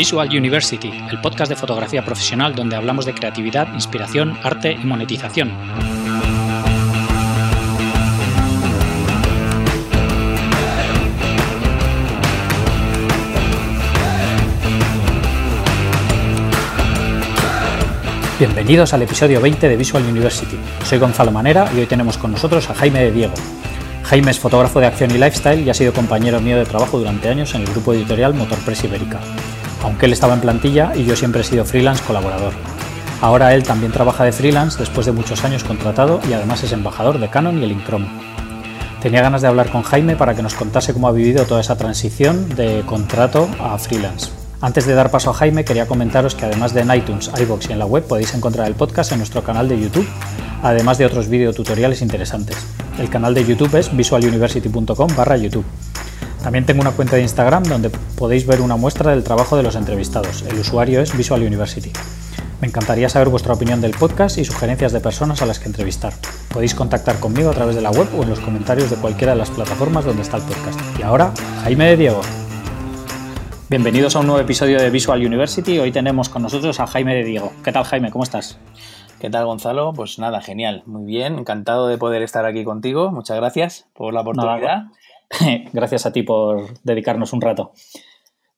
Visual University, el podcast de fotografía profesional donde hablamos de creatividad, inspiración, arte y monetización. Bienvenidos al episodio 20 de Visual University. Soy Gonzalo Manera y hoy tenemos con nosotros a Jaime de Diego. Jaime es fotógrafo de acción y lifestyle y ha sido compañero mío de trabajo durante años en el grupo editorial Motorpress Ibérica, aunque él estaba en plantilla y yo siempre he sido freelance colaborador. Ahora él también trabaja de freelance después de muchos años contratado y además es embajador de Canon y el Incrom. Tenía ganas de hablar con Jaime para que nos contase cómo ha vivido toda esa transición de contrato a freelance. Antes de dar paso a Jaime, quería comentaros que además de en iTunes, iBox y en la web podéis encontrar el podcast en nuestro canal de YouTube, además de otros videotutoriales interesantes. El canal de YouTube es visualuniversity.com barra YouTube. También tengo una cuenta de Instagram donde podéis ver una muestra del trabajo de los entrevistados. El usuario es Visual University. Me encantaría saber vuestra opinión del podcast y sugerencias de personas a las que entrevistar. Podéis contactar conmigo a través de la web o en los comentarios de cualquiera de las plataformas donde está el podcast. Y ahora, Jaime de Diego. Bienvenidos a un nuevo episodio de Visual University. Hoy tenemos con nosotros a Jaime de Diego. ¿Qué tal, Jaime? ¿Cómo estás? ¿Qué tal, Gonzalo? Pues nada, genial. Muy bien, encantado de poder estar aquí contigo. Muchas gracias por la oportunidad. gracias a ti por dedicarnos un rato.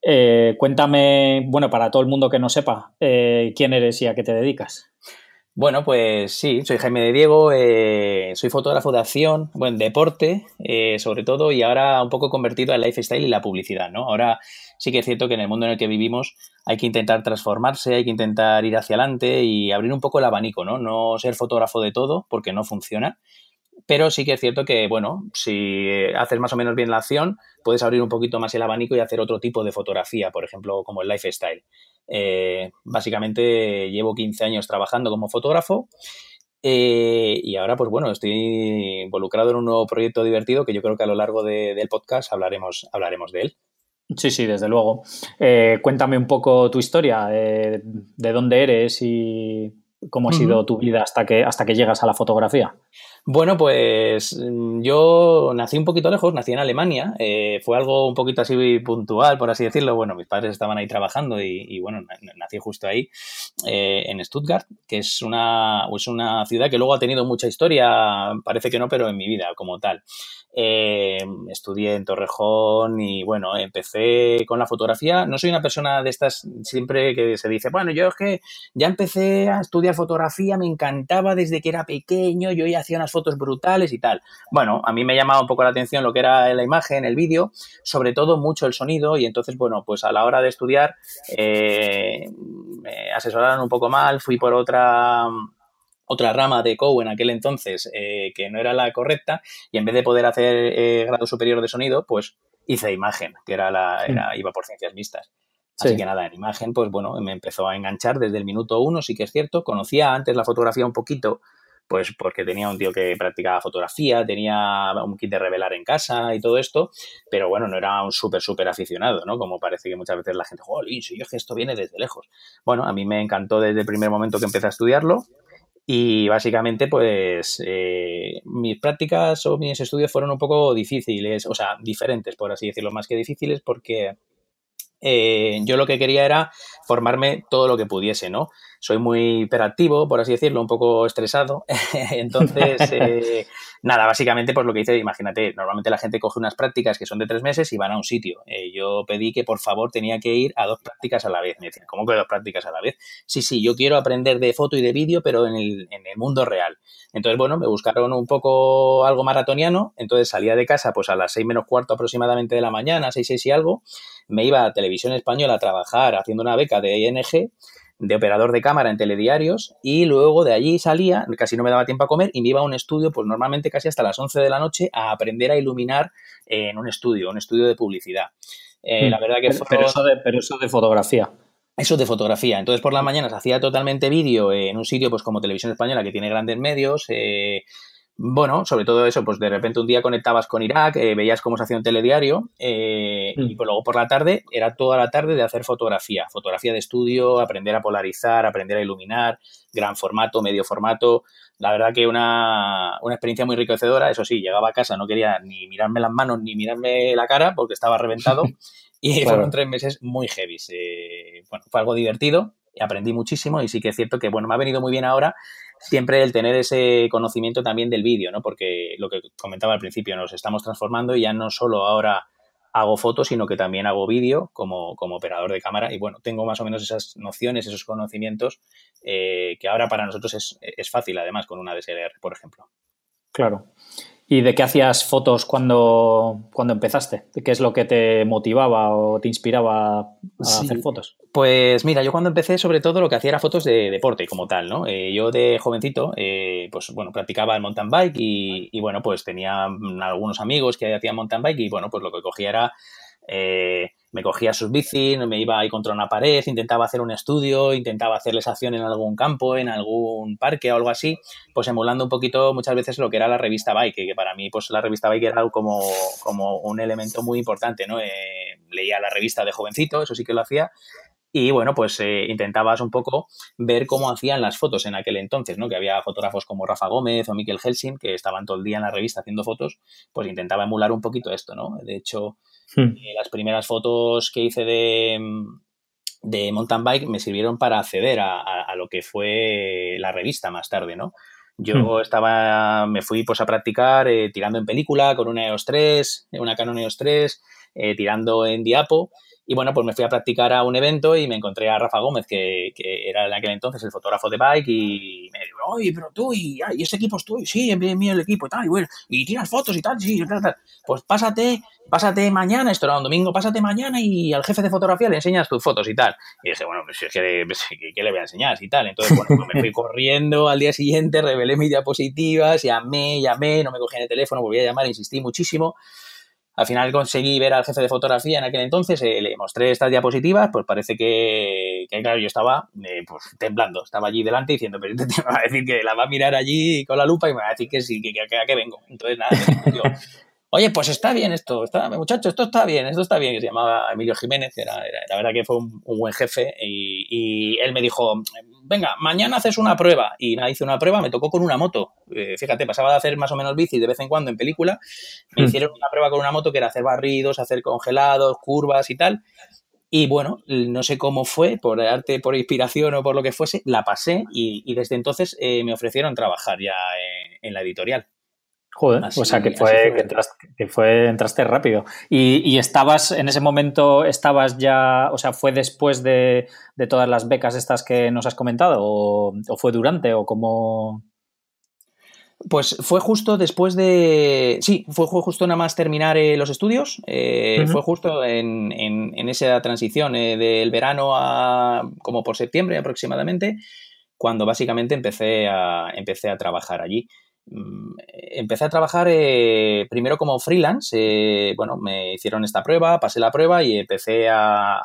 Eh, cuéntame, bueno, para todo el mundo que no sepa, eh, quién eres y a qué te dedicas. Bueno, pues sí, soy Jaime de Diego, eh, soy fotógrafo de acción, bueno, deporte sobre todo, y ahora un poco convertido al lifestyle y la publicidad, ¿no? Ahora sí que es cierto que en el mundo en el que vivimos hay que intentar transformarse, hay que intentar ir hacia adelante y abrir un poco el abanico, ¿no? No ser fotógrafo de todo porque no funciona. Pero sí que es cierto que, bueno, si haces más o menos bien la acción, puedes abrir un poquito más el abanico y hacer otro tipo de fotografía, por ejemplo, como el lifestyle. Eh, básicamente llevo 15 años trabajando como fotógrafo eh, y ahora, pues bueno, estoy involucrado en un nuevo proyecto divertido que yo creo que a lo largo del podcast hablaremos, hablaremos de él. Sí, sí, desde luego. Eh, cuéntame un poco tu historia, eh, de dónde eres y cómo ha sido tu vida hasta que, hasta que llegas a la fotografía. Bueno, pues mm, yo nací un poquito lejos, nací en Alemania, eh, fue algo un poquito así puntual, por así decirlo. Bueno, mis padres estaban ahí trabajando y, bueno, nací justo ahí, en Stuttgart, que es una, es una ciudad que luego ha tenido mucha historia, parece que no, pero en mi vida como tal. Eh, estudié en Torrejón y bueno, empecé con la fotografía. No soy una persona de estas siempre que se dice, bueno, yo es que ya empecé a estudiar fotografía, me encantaba desde que era pequeño, yo ya hacía unas fotos brutales y tal. Bueno, a mí me llamaba un poco la atención lo que era la imagen, el vídeo, sobre todo mucho el sonido y entonces, bueno, pues a la hora de estudiar eh, me asesoraron un poco mal, fui por otra otra rama de COU en aquel entonces eh, que no era la correcta y en vez de poder hacer eh, grado superior de sonido, pues hice imagen, que era la, era, iba por ciencias mixtas. Así que nada, en imagen, pues bueno, me empezó a enganchar desde el minuto uno, sí que es cierto. Conocía antes la fotografía un poquito, pues porque tenía un tío que practicaba fotografía, tenía un kit de revelar en casa y todo esto, pero bueno, no era un súper, súper aficionado, ¿no? Como parece que muchas veces la gente, jolín, si yo es que esto viene desde lejos. Bueno, a mí me encantó desde el primer momento que empecé a estudiarlo y básicamente, pues eh, mis prácticas o mis estudios fueron un poco difíciles, o sea, diferentes, por así decirlo, más que difíciles, porque eh, yo lo que quería era formarme todo lo que pudiese, ¿no? Soy muy hiperactivo, por así decirlo, un poco estresado. Entonces, eh, nada, básicamente, pues lo que hice, imagínate, normalmente la gente coge unas prácticas que son de tres meses y van a un sitio. Eh, yo pedí que por favor tenía que ir a dos prácticas a la vez. Me decían, ¿cómo que dos prácticas a la vez? Sí, sí, yo quiero aprender de foto y de vídeo, pero en el, en el mundo real. Entonces, bueno, me buscaron un poco algo maratoniano. Entonces salía de casa pues a las seis menos cuarto aproximadamente de la mañana, seis, seis y algo. Me iba a Televisión Española a trabajar haciendo una beca de ING de operador de cámara en telediarios y luego de allí salía, casi no me daba tiempo a comer y me iba a un estudio, pues normalmente casi hasta las 11 de la noche a aprender a iluminar en un estudio, un estudio de publicidad. Eh, la verdad que pero, eso de, pero eso de fotografía. Eso de fotografía. Entonces por las mañanas hacía totalmente vídeo en un sitio pues como Televisión Española que tiene grandes medios. Eh, bueno, sobre todo eso, pues de repente un día conectabas con Irak, eh, veías cómo se hacía un telediario Y pues luego por la tarde era toda la tarde de hacer fotografía, fotografía de estudio, aprender a polarizar, aprender a iluminar, gran formato, medio formato. La verdad que una, una experiencia muy enriquecedora. Eso sí, llegaba a casa, no quería ni mirarme las manos ni mirarme la cara porque estaba reventado. Y fueron tres meses muy heavy. bueno, fue algo divertido, aprendí muchísimo y sí que es cierto que, bueno, me ha venido muy bien ahora siempre el tener ese conocimiento también del vídeo, ¿no? Porque lo que comentaba al principio, nos estamos transformando y ya no solo ahora hago fotos, sino que también hago vídeo como, como operador de cámara y bueno, tengo más o menos esas nociones, esos conocimientos eh, que ahora para nosotros es, es fácil, además, con una DSLR, por ejemplo. Claro. ¿Y de qué hacías fotos cuando, cuando empezaste? ¿Qué es lo que te motivaba o te inspiraba a hacer fotos? Pues mira, yo cuando empecé, sobre todo lo que hacía era fotos de deporte como tal, ¿no? Eh, yo de jovencito, eh, pues bueno, practicaba el mountain bike y, y, bueno, pues tenía algunos amigos que hacían mountain bike y bueno, pues lo que cogía era eh, me cogía sus bicis, me iba ahí contra una pared, intentaba hacer un estudio, intentaba hacerles acción en algún campo, en algún parque o algo así, pues emulando un poquito muchas veces lo que era la revista Bike, que para mí pues la revista Bike era como, como un elemento muy importante, ¿no? Eh, leía la revista de jovencito, eso sí que lo hacía, y bueno, pues eh, intentabas un poco ver cómo hacían las fotos en aquel entonces, ¿no? Que había fotógrafos como Rafa Gómez o Miquel Helsing que estaban todo el día en la revista haciendo fotos, pues intentaba emular un poquito esto, ¿no? De hecho, Hmm. Eh, las primeras fotos que hice de, de mountain bike me sirvieron para acceder a, lo que fue la revista más tarde, ¿no? Yo hmm. estaba, me fui pues a practicar eh, tirando en película con una EOS 3, una Canon EOS 3, eh, tirando en diapo y bueno, pues me fui a practicar a un evento y me encontré a Rafa Gómez, que, que era en aquel entonces el fotógrafo de bike, y me dijo, oye, pero tú, y, y ese equipo es tuyo, sí, es mío el equipo y tal, y bueno, y tiras fotos y tal, sí, tal, tal. Pues pásate, pásate mañana, esto era un domingo, pásate mañana y al jefe de fotografía le enseñas tus fotos y tal. Y dije, bueno, pues ¿qué, pues, ¿qué le voy a enseñar y tal? Entonces, bueno, pues me fui corriendo al día siguiente, revelé mis diapositivas, llamé, llamé, no me cogían el teléfono, volví a llamar, insistí muchísimo. Al final conseguí ver al jefe de fotografía en aquel entonces, eh, le mostré estas diapositivas, pues parece que, claro, yo estaba eh, pues, temblando, estaba allí delante diciendo, pero te, va a decir que la va a mirar allí con la lupa y me va a decir que sí, que, que, a qué vengo. Entonces, nada, oye, pues está bien esto, está, muchacho, esto está bien, esto está bien, que se llamaba Emilio Jiménez, era, la verdad que fue un, buen jefe y, él me dijo, venga, mañana haces una prueba y nada, hice una prueba, me tocó con una moto, eh, fíjate, pasaba de hacer más o menos bici de vez en cuando en película, me mm. hicieron una prueba con una moto que era hacer barridos, hacer congelados, curvas y tal, y bueno, no sé cómo fue, por arte, por inspiración o por lo que fuese, la pasé y, desde entonces eh, me ofrecieron trabajar ya en la editorial. Joder, o sea que fue, que fue, entraste, rápido. Y, estabas, en ese momento, estabas ya, o sea, ¿fue después de, todas las becas estas que nos has comentado? ¿O, fue durante? ¿O cómo...? Pues fue justo después de. Sí, fue justo nada más terminar eh, los estudios. Eh, fue justo en, en, esa transición eh, del verano a. como por septiembre aproximadamente, cuando básicamente empecé a, empecé a trabajar allí. Mm, empecé a trabajar eh, primero como freelance. Eh, bueno, me hicieron esta prueba, pasé la prueba y empecé a,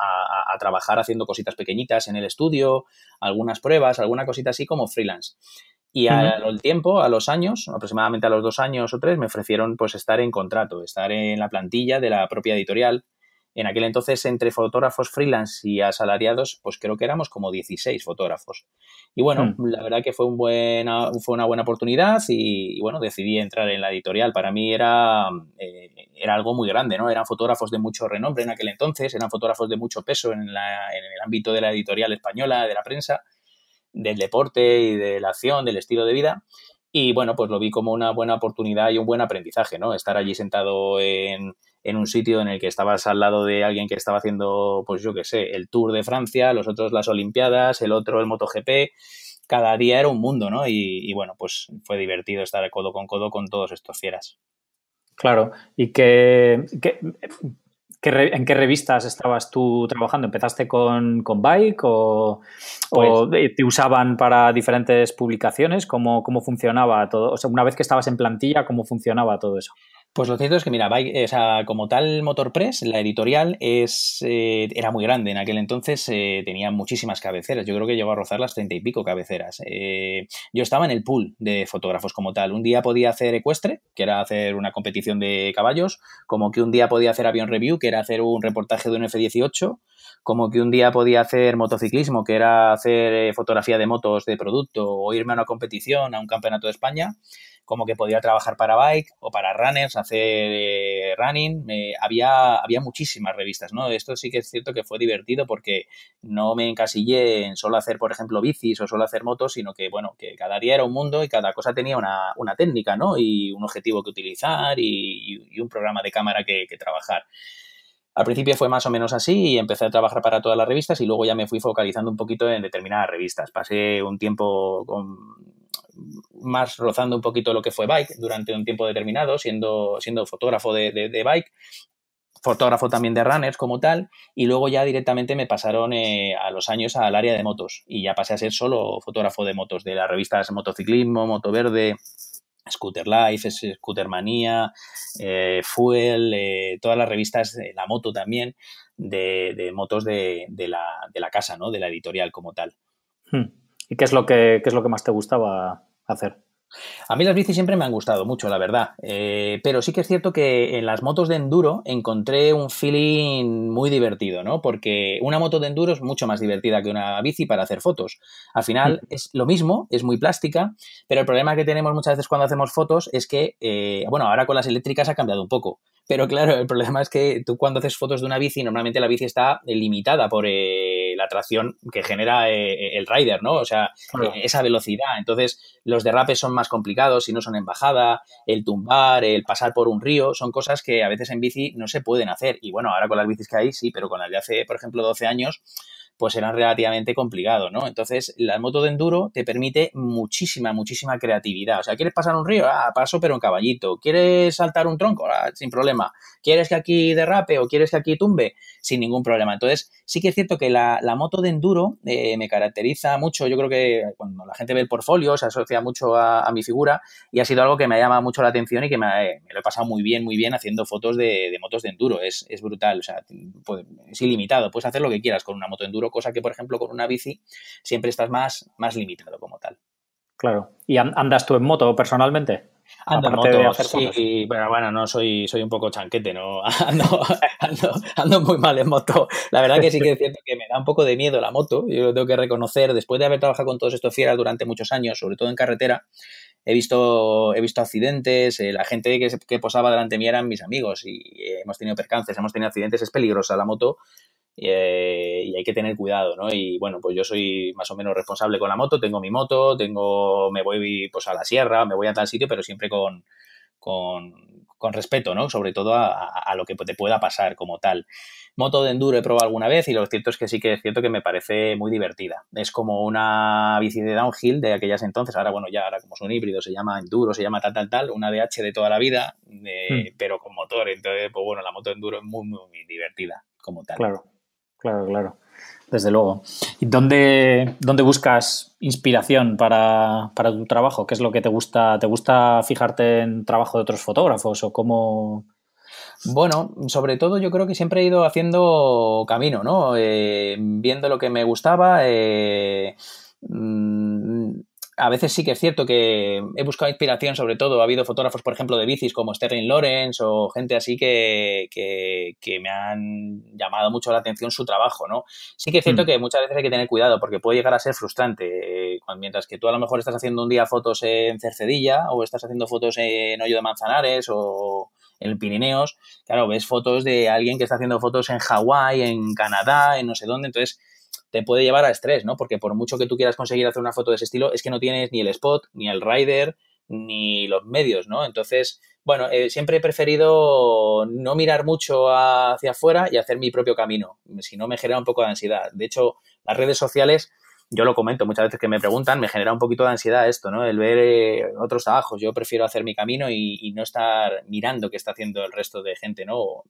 trabajar haciendo cositas pequeñitas en el estudio, algunas pruebas, alguna cosita así como freelance. Y al tiempo, a los años, aproximadamente a los dos años o tres, me ofrecieron pues estar en contrato, estar en la plantilla de la propia editorial en aquel entonces, entre fotógrafos freelance y asalariados, pues creo que éramos como 16 fotógrafos. Y bueno, hmm. la verdad que fue, un buena, fue una buena oportunidad y, bueno, decidí entrar en la editorial. Para mí era, eh, era algo muy grande, ¿no? Eran fotógrafos de mucho renombre en aquel entonces, eran fotógrafos de mucho peso en, la, en el ámbito de la editorial española, de la prensa, del deporte y de la acción, del estilo de vida. Y bueno, pues lo vi como una buena oportunidad y un buen aprendizaje, ¿no? Estar allí sentado en, en un sitio en el que estabas al lado de alguien que estaba haciendo, pues yo qué sé, el Tour de Francia, los otros las Olimpiadas, el otro el MotoGP. Cada día era un mundo, ¿no? Y, bueno, pues fue divertido estar codo con codo con todos estos fieras. Claro, y que, ¿En qué revistas estabas tú trabajando? ¿Empezaste con, con Bike o, o, pues te usaban para diferentes publicaciones? ¿Cómo, ¿Cómo funcionaba todo? O sea, una vez que estabas en plantilla, ¿cómo funcionaba todo eso? Pues lo cierto es que, mira, como tal Motor Press, la editorial es, eh, era muy grande. En aquel entonces eh, tenía muchísimas cabeceras. Yo creo que llegó a rozar las treinta y pico cabeceras. Eh, yo estaba en el pool de fotógrafos como tal. Un día podía hacer ecuestre, que era hacer una competición de caballos, como que un día podía hacer avión review, que era hacer un reportaje de un F-18, como que un día podía hacer motociclismo, que era hacer fotografía de motos de producto, o irme a una competición, a un campeonato de España como que podía trabajar para bike o para runners, hacer eh, running. había, había muchísimas revistas, ¿no? Esto sí que es cierto que fue divertido porque no me encasillé en solo hacer, por ejemplo, bicis o solo hacer motos, sino que, bueno, que cada día era un mundo y cada cosa tenía una, una técnica, ¿no? Y un objetivo que utilizar y, un programa de cámara que, que trabajar. Al principio fue más o menos así y empecé a trabajar para todas las revistas y luego ya me fui focalizando un poquito en determinadas revistas. Pasé un tiempo con más rozando un poquito lo que fue bike durante un tiempo determinado, siendo, siendo fotógrafo de, bike, fotógrafo también de runners como tal, y luego ya directamente me pasaron eh, a los años al área de motos y ya pasé a ser solo fotógrafo de motos, de las revistas Motociclismo, Moto Verde, Scooter Life, Scooter Manía, eh, Fuel, eh, todas las revistas, de la moto también, de, motos de, la, de, la, casa, ¿no? de la editorial como tal. Hmm. ¿Y qué es lo que, qué es lo que más te gustaba hacer? A mí las bicis siempre me han gustado mucho, la verdad. Eh, pero sí que es cierto que en las motos de enduro encontré un feeling muy divertido, ¿no? Porque una moto de enduro es mucho más divertida que una bici para hacer fotos. Al final mm. es lo mismo, es muy plástica, pero el problema que tenemos muchas veces cuando hacemos fotos es que, eh, bueno, ahora con las eléctricas ha cambiado un poco. Pero claro, el problema es que tú cuando haces fotos de una bici, normalmente la bici está limitada por eh, la tracción que genera el rider, ¿no? O sea, esa velocidad. Entonces, los derrapes son más complicados si no son en bajada, el tumbar, el pasar por un río, son cosas que a veces en bici no se pueden hacer. Y bueno, ahora con las bicis que hay sí, pero con las de hace, por ejemplo, 12 años, pues eran relativamente complicados, ¿no? Entonces, la moto de enduro te permite muchísima, muchísima creatividad. O sea, ¿quieres pasar un río? Ah, paso, pero en caballito. ¿Quieres saltar un tronco? Ah, sin problema. ¿Quieres que aquí derrape o quieres que aquí tumbe? Sin ningún problema. Entonces, sí que es cierto que la, moto de enduro eh, me caracteriza mucho. Yo creo que cuando la gente ve el portfolio se asocia mucho a, mi figura y ha sido algo que me llama mucho la atención y que me, lo he pasado muy bien, muy bien haciendo fotos de, motos de enduro. Es, es brutal. O sea, pues, es ilimitado. Puedes hacer lo que quieras con una moto de enduro cosa que, por ejemplo, con una bici siempre estás más, más limitado como tal. Claro. ¿Y andas tú en moto personalmente? Ando en moto, sí, pero bueno, no soy, soy un poco chanquete, ¿no? Ando, ando, muy mal en moto. La verdad que sí que es cierto que me da un poco de miedo la moto, yo lo tengo que reconocer. Después de haber trabajado con todos estos fieras durante muchos años, sobre todo en carretera, he visto, he visto accidentes, eh, la gente que, que, posaba delante de mí eran mis amigos y hemos tenido percances, hemos tenido accidentes, es peligrosa la moto eh, y hay que tener cuidado, ¿no? Y bueno, pues yo soy más o menos responsable con la moto, tengo mi moto, tengo, me voy pues a la sierra, me voy a tal sitio, pero siempre con, con, respeto, ¿no? Sobre todo a, lo que te pueda pasar como tal. Moto de enduro he probado alguna vez y lo cierto es que sí que es cierto que me parece muy divertida. Es como una bici de downhill de aquellas entonces, ahora bueno, ya ahora como son híbridos, se llama enduro, se llama tal, tal, tal, una DH de toda la vida, hmm. pero con motor. Entonces, pues bueno, la moto de enduro es muy, muy, muy divertida como tal. Claro. Claro, claro. Desde luego. ¿Y dónde, dónde buscas inspiración para, tu trabajo? ¿Qué es lo que te gusta? ¿Te gusta fijarte en trabajo de otros fotógrafos o cómo...? Bueno, sobre todo yo creo que siempre he ido haciendo camino, ¿no? Eh, viendo lo que me gustaba, eh, mm, a veces sí que es cierto que he buscado inspiración, sobre todo ha habido fotógrafos, por ejemplo, de bicis como Sterling Lawrence o gente así que, que, me han llamado mucho la atención su trabajo, ¿no? Sí que es cierto mm. que muchas veces hay que tener cuidado porque puede llegar a ser frustrante. Eh, mientras que tú a lo mejor estás haciendo un día fotos en Cercedilla o estás haciendo fotos en Hoyo de Manzanares o en Pirineos, claro, ves fotos de alguien que está haciendo fotos en Hawái, en Canadá, en no sé dónde, entonces te puede llevar a estrés, ¿no? Porque por mucho que tú quieras conseguir hacer una foto de ese estilo, es que no tienes ni el spot, ni el rider, ni los medios, ¿no? Entonces, bueno, eh, siempre he preferido no mirar mucho hacia afuera y hacer mi propio camino, si no me genera un poco de ansiedad. De hecho, las redes sociales, yo lo comento muchas veces que me preguntan, me genera un poquito de ansiedad esto, ¿no? El ver eh, otros trabajos. Yo prefiero hacer mi camino y, y, no estar mirando qué está haciendo el resto de gente, ¿no?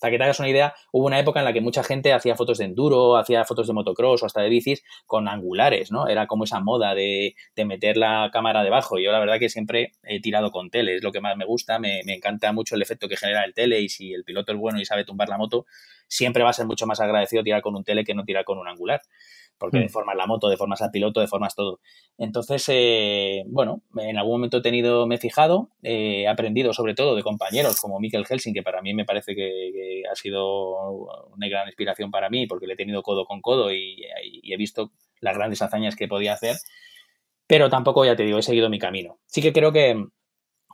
Para que te hagas una idea, hubo una época en la que mucha gente hacía fotos de enduro, hacía fotos de motocross o hasta de bicis con angulares, ¿no? Era como esa moda de, meter la cámara debajo. Yo la verdad que siempre he tirado con tele, es lo que más me gusta, me, me encanta mucho el efecto que genera el tele y si el piloto es bueno y sabe tumbar la moto, siempre va a ser mucho más agradecido tirar con un tele que no tirar con un angular porque deformas la moto, deformas al piloto, deformas todo. Entonces, eh, bueno, en algún momento he tenido, me he fijado, eh, he aprendido sobre todo de compañeros como Mikkel Helsing, que para mí me parece que, ha sido una gran inspiración para mí, porque le he tenido codo con codo y, he visto las grandes hazañas que podía hacer, pero tampoco, ya te digo, he seguido mi camino. Sí que creo que,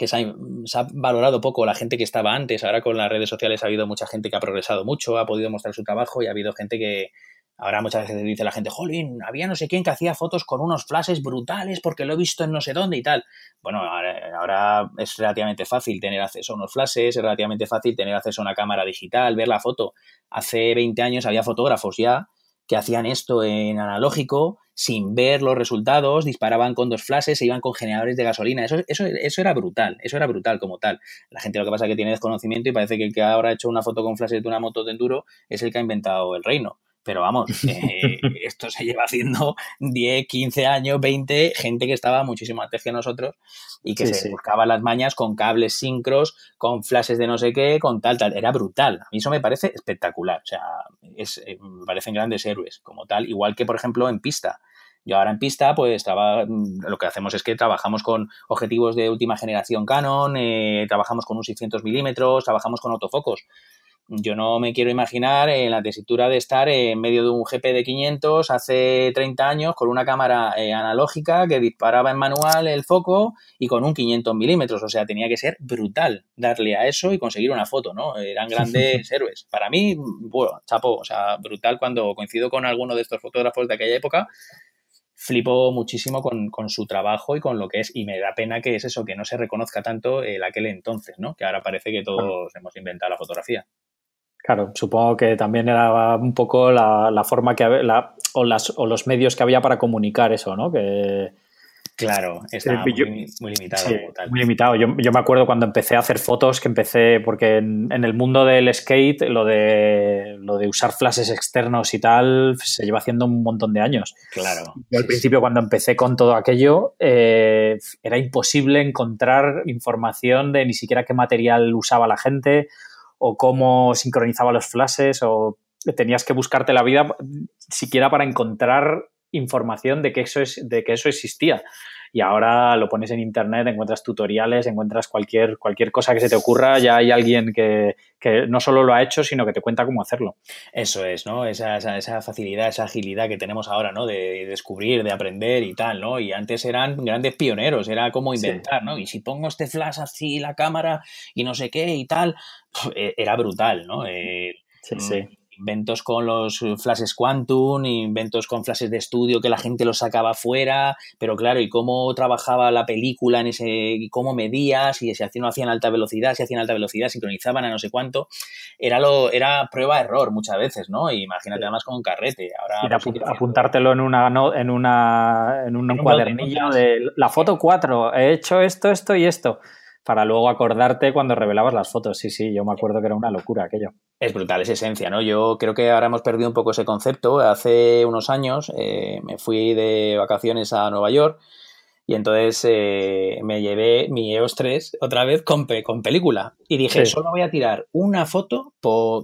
se ha, se ha, valorado poco la gente que estaba antes. Ahora con las redes sociales ha habido mucha gente que ha progresado mucho, ha podido mostrar su trabajo y ha habido gente que, Ahora muchas veces dice la gente, jolín, había no sé quién que hacía fotos con unos flashes brutales porque lo he visto en no sé dónde y tal. Bueno, ahora, es relativamente fácil tener acceso a unos flashes, es relativamente fácil tener acceso a una cámara digital, ver la foto. Hace 20 años había fotógrafos ya que hacían esto en analógico sin ver los resultados, disparaban con dos flashes, se iban con generadores de gasolina. Eso, eso, eso era brutal, eso era brutal como tal. La gente lo que pasa es que tiene desconocimiento y parece que el que ahora ha hecho una foto con flashes de una moto de enduro es el que ha inventado el reino. Pero vamos, eh, esto se lleva haciendo 10, 15 años, 20, gente que estaba muchísimo antes que nosotros y que se buscaba las mañas con cables sincros, con flashes de no sé qué, con tal, tal. Era brutal. A mí eso me parece espectacular. O sea, es, eh, me parecen grandes héroes como tal. Igual que, por ejemplo, en pista. Yo ahora en pista, pues mm, lo que hacemos es que trabajamos con objetivos de última generación Canon, eh, trabajamos con un 600 milímetros, trabajamos con autofocos. Yo no me quiero imaginar en la tesitura de estar en medio de un GP de 500 hace 30 años con una cámara eh, analógica que disparaba en manual el foco y con un 500 milímetros. O sea, tenía que ser brutal darle a eso y conseguir una foto, ¿no? Eran grandes héroes. Para mí, bueno, chapo, o sea, brutal cuando coincido con alguno de estos fotógrafos de aquella época. Flipo muchísimo con, su trabajo y con lo que es, y me da pena que es eso, que no se reconozca tanto el aquel entonces, ¿no? Que ahora parece que todos hemos inventado la fotografía. Claro, supongo que también era un poco la, forma que la, o, las, o los medios que había para comunicar eso, ¿no? Que, Claro, está muy, limitado. Muy limitado. Yo, me acuerdo cuando empecé a hacer fotos, que empecé, porque en, el mundo del skate, lo de, lo de usar flashes externos y tal, se lleva haciendo un montón de años. Claro. Yo al principio, cuando empecé con todo aquello, eh, era imposible encontrar información de ni siquiera qué material usaba la gente o cómo sincronizaba los flashes o tenías que buscarte la vida siquiera para encontrar información de que eso es de que eso existía y ahora lo pones en internet encuentras tutoriales encuentras cualquier cualquier cosa que se te ocurra ya hay alguien que, no solo lo ha hecho sino que te cuenta cómo hacerlo. Eso es no esa, esa, facilidad esa agilidad que tenemos ahora no de descubrir de aprender y tal no y antes eran grandes pioneros era como inventar no y si pongo este flash así la cámara y no sé qué y tal e, era brutal no eh, sí, sí. mm, inventos con los flashes quantum, inventos con flashes de estudio que la gente los sacaba fuera, pero claro, y cómo trabajaba la película en ese, y cómo medía, si se hacían, no hacían alta velocidad, si hacían alta velocidad, sincronizaban a no sé cuánto, era lo, era prueba-error muchas veces, ¿no? imagínate además con un carrete. Ahora, pues, apuntártelo en una, en una, en un, cuadernillo de la foto 4, he hecho esto, esto y esto para luego acordarte cuando revelabas las fotos. Sí, sí, yo me acuerdo que era una locura aquello. Es brutal, es esencia, ¿no? Yo creo que ahora hemos perdido un poco ese concepto. Hace unos años eh, me fui de vacaciones a Nueva York y entonces eh, me llevé mi EOS 3 otra vez con, con película. Y dije, solo voy a tirar una foto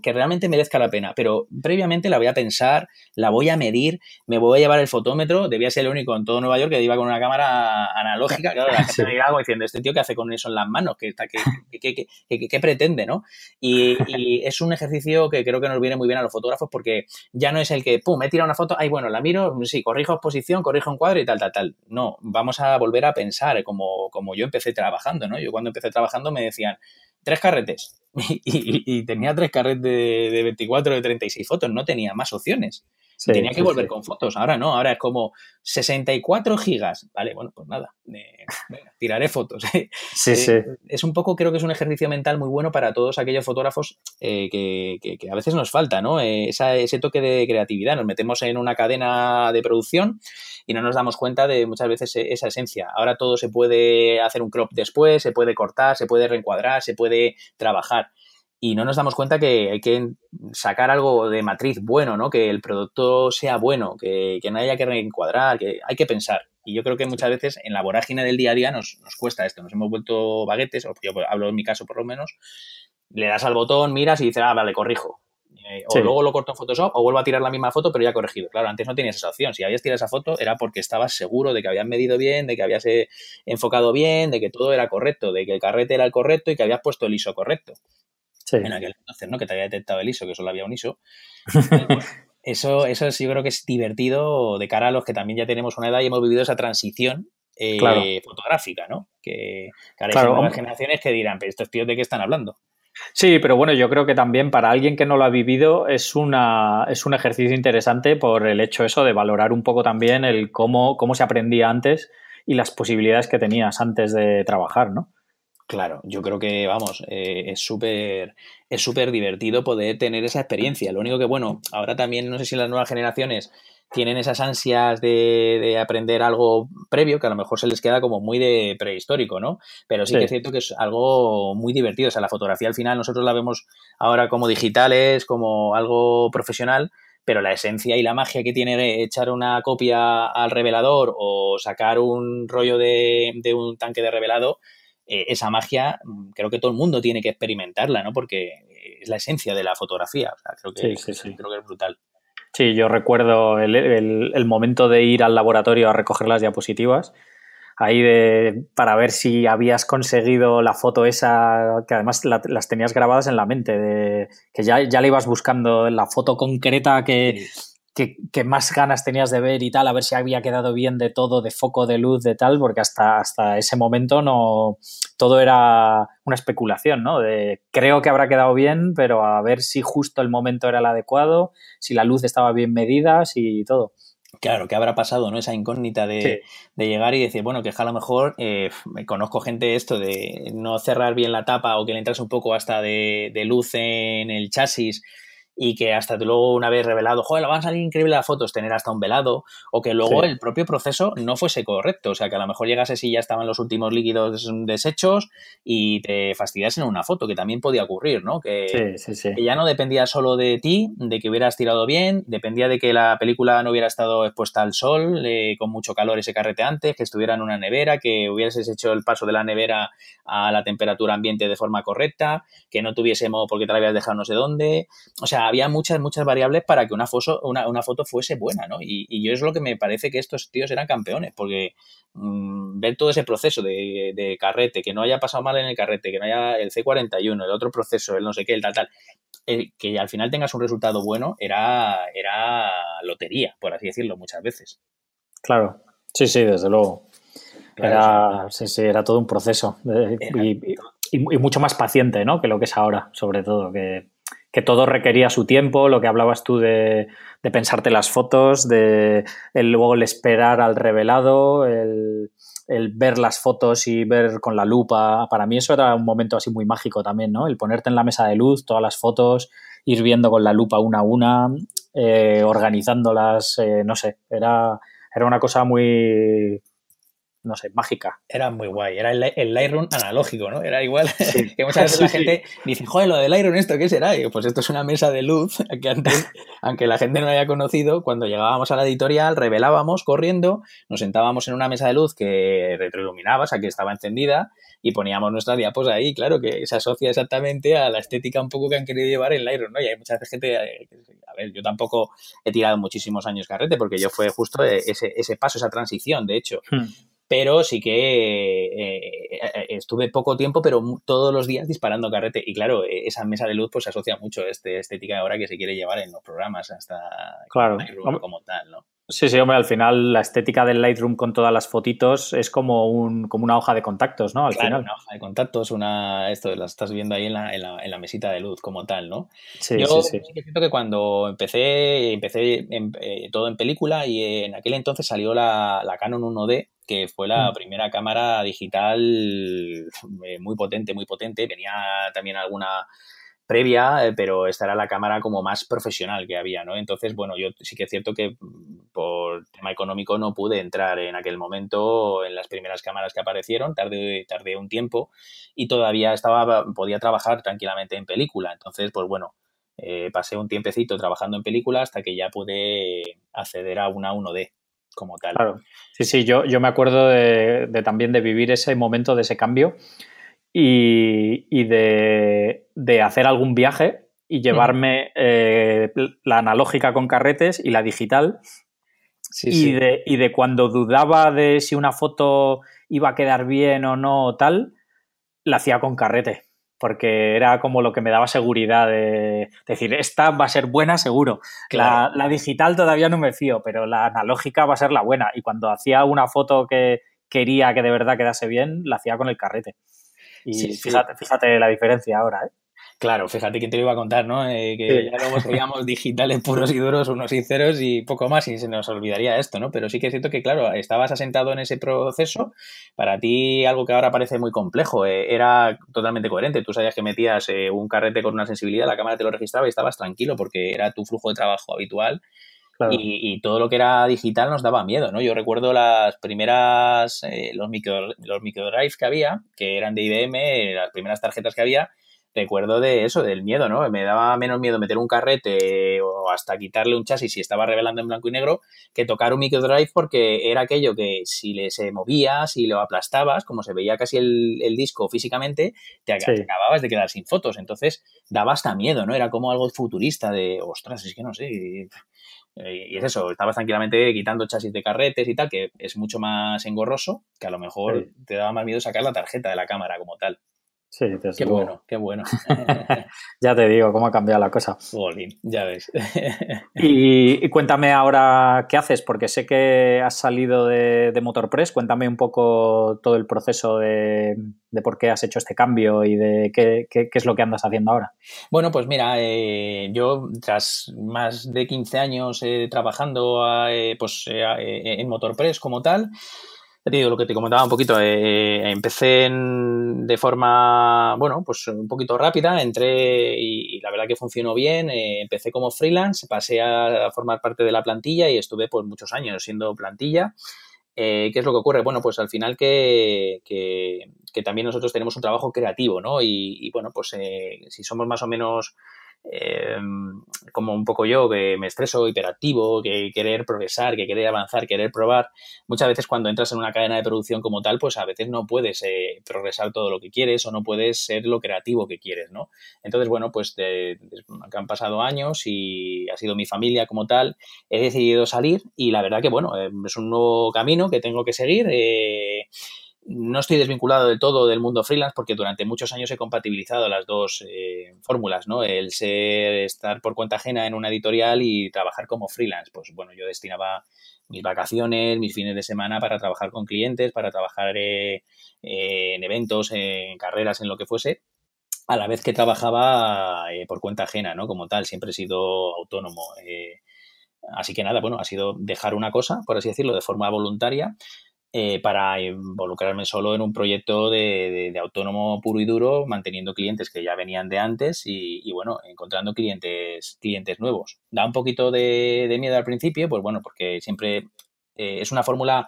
que realmente merezca la pena. Pero previamente la voy a pensar, la voy a medir, me voy a llevar el fotómetro. Debía ser el único en todo Nueva York que iba con una cámara analógica. Claro, la gente me algo diciendo, ¿este tío qué hace con eso en las manos? ¿Qué, qué, pretende, no? Y, y, es un ejercicio que creo que nos viene muy bien a los fotógrafos porque ya no es el que, pum, me he tirado una foto, ay, bueno, la miro, sí, corrijo exposición, corrijo un cuadro y tal, tal, tal. No, vamos a volver a pensar como, como yo empecé trabajando, ¿no? Yo cuando empecé trabajando me decían, tres carretes. Y, tenía tres carretes de, de 24, de 36 fotos, no tenía más opciones tenía que volver con fotos. Ahora no, ahora es como 64 gigas. Vale, bueno, pues nada, eh, tiraré fotos. Sí, sí. Eh, es un poco, creo que es un ejercicio mental muy bueno para todos aquellos fotógrafos eh, que, a veces nos falta, ¿no? ese toque de creatividad. Nos metemos en una cadena de producción y no nos damos cuenta de muchas veces esa esencia. Ahora todo se puede hacer un crop después, se puede cortar, se puede reencuadrar, se puede trabajar y no nos damos cuenta que hay que sacar algo de matriz bueno, ¿no? Que el producto sea bueno, que, no haya que reencuadrar, que hay que pensar. Y yo creo que muchas veces en la vorágine del día a día nos, nos cuesta esto. Nos hemos vuelto baguetes, o yo hablo en mi caso por lo menos, le das al botón, miras y dices, ah, vale, corrijo. Eh, o luego lo corto en Photoshop o vuelvo a tirar la misma foto, pero ya corregido. Claro, antes no tenías esa opción. Si habías tirado esa foto era porque estabas seguro de que habías medido bien, de que habías eh, enfocado bien, de que todo era correcto, de que el carrete era el correcto y que habías puesto el ISO correcto. En aquel entonces, ¿no? Que te había detectado el ISO, que solo había un ISO. eso, eso es, yo creo que es divertido de cara a los que también ya tenemos una edad y hemos vivido esa transición eh, fotográfica, ¿no? Que, claro, hay nuevas generaciones que dirán, pero estos tíos de qué están hablando. Sí, pero bueno, yo creo que también para alguien que no lo ha vivido es, una, es un ejercicio interesante por el hecho eso de valorar un poco también el cómo, cómo se aprendía antes y las posibilidades que tenías antes de trabajar, ¿no? Claro, yo creo que, vamos, eh, es súper es súper divertido poder tener esa experiencia. Lo único que, bueno, ahora también no sé si las nuevas generaciones tienen esas ansias de, aprender algo previo que a lo mejor se les queda como muy de prehistórico, ¿no? Pero sí, que es cierto que es algo muy divertido. O sea, la fotografía al final nosotros la vemos ahora como digitales, como algo profesional, pero la esencia y la magia que tiene echar una copia al revelador o sacar un rollo de, un tanque de revelado, eh, esa magia mm, creo que todo el mundo tiene que experimentarla, ¿no? Porque es la esencia de la fotografía. O sea, creo que, creo que es brutal. Sí, yo recuerdo el, momento de ir al laboratorio a recoger las diapositivas, ahí de, para ver si habías conseguido la foto esa, que además las tenías grabadas en la mente, de, que ya, ya le ibas buscando la foto concreta que, que, más ganas tenías de ver y tal, a ver si había quedado bien de todo, de foco, de luz, de tal, porque hasta, hasta ese momento no todo era una especulación, ¿no? De creo que habrá quedado bien, pero a ver si justo el momento era el adecuado, si la luz estaba bien medida, si todo. Claro, ¿qué habrá pasado, no? Esa incógnita de, llegar y decir, bueno, que a lo mejor eh, conozco gente esto de no cerrar bien la tapa o que le entras un poco hasta de, de luz en el chasis y que hasta luego una vez revelado, joder, van a salir increíbles las fotos, tener hasta un velado, o que luego el propio proceso no fuese correcto, o sea, que a lo mejor llegase si ya estaban los últimos líquidos deshechos y te fastidiasen una foto, que también podía ocurrir, ¿no? Que, que, ya no dependía solo de ti, de que hubieras tirado bien, dependía de que la película no hubiera estado expuesta al sol, eh, con mucho calor ese carrete antes, que estuviera en una nevera, que hubieses hecho el paso de la nevera a la temperatura ambiente de forma correcta, que no tuviésemos porque te la habías dejado no sé dónde, o sea, había muchas, muchas variables para que una, foto, una, foto fuese buena, ¿no? Y, yo es lo que me parece que estos tíos eran campeones, porque mm, ver todo ese proceso de, carrete, que no haya pasado mal en el carrete, que no haya el C41, el otro proceso, el no sé qué, el tal, tal, que al final tengas un resultado bueno, era, era lotería, por así decirlo, muchas veces. Claro, sí, sí, desde luego. era, sí, sí, era todo un proceso y, y, mucho más paciente, ¿no? Que lo que es ahora, sobre todo, que que todo requería su tiempo, lo que hablabas tú de, pensarte las fotos, de luego el esperar al revelado, el, ver las fotos y ver con la lupa. Para mí eso era un momento así muy mágico también, ¿no? El ponerte en la mesa de luz, todas las fotos, ir viendo con la lupa una a una, eh, organizándolas, eh, no sé, era, era una cosa muy, no sé, mágica. Era muy guay, era el, el Lightroom analógico, ¿no? Era igual que muchas veces la gente dice, joder, lo del Lightroom, ¿esto qué será? Y pues esto es una mesa de luz que antes, aunque la gente no haya conocido, cuando llegábamos a la editorial, revelábamos corriendo, nos sentábamos en una mesa de luz que retroiluminaba, o sea, que estaba encendida, y poníamos nuestras diapos ahí, claro, que se asocia exactamente a la estética un poco que han querido llevar el Lightroom, ¿no? Y hay mucha gente, eh, a ver, yo tampoco he tirado muchísimos años carrete, porque yo fue justo ese, ese paso, esa transición, de hecho. Hmm pero sí que eh, eh, estuve poco tiempo, pero todos los días disparando carrete. Y claro, e, esa mesa de luz pues se asocia mucho a esta estética ahora que se quiere llevar en los programas, hasta claro. como tal, ¿no? Sí, sí, hombre, al final la estética del Lightroom con todas las fotitos es como, un, como una hoja de contactos, ¿no? Al final. una hoja de contactos, una, esto la estás viendo ahí en la, en la, en la mesita de luz como tal, ¿no? Sí, Yo sí, sí. siento que cuando empecé, empecé eh, todo en película y en aquel entonces salió la, la Canon 1D, que fue la mm. primera cámara digital eh, muy potente, muy potente. Venía también alguna previa, eh, pero esta era la cámara como más profesional que había, ¿no? Entonces, bueno, yo sí que es cierto que mm, por tema económico no pude entrar en aquel momento en las primeras cámaras que aparecieron, tardé, tardé un tiempo y todavía estaba, podía trabajar tranquilamente en película. Entonces, pues bueno, eh, pasé un tiempecito trabajando en película hasta que ya pude acceder a una 1D como tal. Claro. Sí, sí, yo, yo me acuerdo de, también de vivir ese momento de ese cambio y, de, hacer algún viaje y llevarme eh, la analógica con carretes y la digital. y, De, y de cuando dudaba de si una foto iba a quedar bien o no o tal, la hacía con carrete porque era como lo que me daba seguridad de decir, esta va a ser buena seguro. La, digital todavía no me fío, pero la analógica va a ser la buena. Y cuando hacía una foto que quería que de verdad quedase bien, la hacía con el carrete. Y fíjate, fíjate la diferencia ahora, ¿eh? Claro, fíjate que te lo iba a contar, ¿no? Eh, que ya luego seríamos digitales puros y duros, unos y ceros y poco más y se nos olvidaría esto, ¿no? Pero sí que es cierto que, claro, estabas asentado en ese proceso, para ti algo que ahora parece muy complejo, eh, era totalmente coherente. Tú sabías que metías eh, un carrete con una sensibilidad, la cámara te lo registraba y estabas tranquilo porque era tu flujo de trabajo habitual. Y, todo lo que era digital nos daba miedo, ¿no? Yo recuerdo las primeras, los, micro, los microdrives que había, que eran de IBM, las primeras tarjetas que había, recuerdo de eso, del miedo, ¿no? Me daba menos miedo meter un carrete o hasta quitarle un chasis si estaba revelando en blanco y negro que tocar un microdrive porque era aquello que si le se movía, si lo aplastabas, como se veía casi el, disco físicamente, te, acababas de quedar sin fotos. Entonces daba hasta miedo, ¿no? Era como algo futurista de, ostras, es que no sé. Y, es eso, estabas tranquilamente quitando chasis de carretes y tal, que es mucho más engorroso, que a lo mejor te daba más miedo sacar la tarjeta de la cámara como tal. Sí, Qué bueno, qué bueno. ya te digo cómo ha cambiado la cosa. ya ves. y, cuéntame ahora qué haces, porque sé que has salido de, de Motorpress. Cuéntame un poco todo el proceso de, por qué has hecho este cambio y de qué, es lo que andas haciendo ahora. Bueno, pues mira, eh, yo tras más de 15 años eh, trabajando eh, pues, en Motorpress como tal, te digo lo que te comentaba un poquito, eh, empecé de forma, bueno, pues un poquito rápida, entré y, la verdad que funcionó bien, eh, empecé como freelance, pasé a, formar parte de la plantilla y estuve pues muchos años siendo plantilla. Eh, ¿Qué es lo que ocurre? Bueno, pues al final que, que, también nosotros tenemos un trabajo creativo, ¿no? Y, y bueno, pues si somos más o menos eh, como un poco yo, que me estreso, hiperactivo, que querer progresar, que querer avanzar, querer probar. Muchas veces cuando entras en una cadena de producción como tal, pues a veces no puedes eh, progresar todo lo que quieres o no puedes ser lo creativo que quieres, ¿no? Entonces, bueno, pues han pasado años y ha sido mi familia como tal, he decidido salir y la verdad que, bueno, eh, es un nuevo camino que tengo que seguir. Eh, no estoy desvinculado del todo del mundo freelance porque durante muchos años he compatibilizado las dos eh, fórmulas, ¿no? El ser, estar por cuenta ajena en una editorial y trabajar como freelance. Pues bueno, yo destinaba mis vacaciones, mis fines de semana para trabajar con clientes, para trabajar eh, eh, en eventos, en carreras, en lo que fuese, a la vez que trabajaba por cuenta ajena, ¿no? Como tal, siempre he sido autónomo. así que nada, bueno, ha sido dejar una cosa, por así decirlo, de forma voluntaria eh, para involucrarme solo en un proyecto de, autónomo puro y duro, manteniendo clientes que ya venían de antes y, bueno, encontrando clientes, clientes nuevos. Da un poquito de, miedo al principio, pues bueno, porque siempre eh, es una fórmula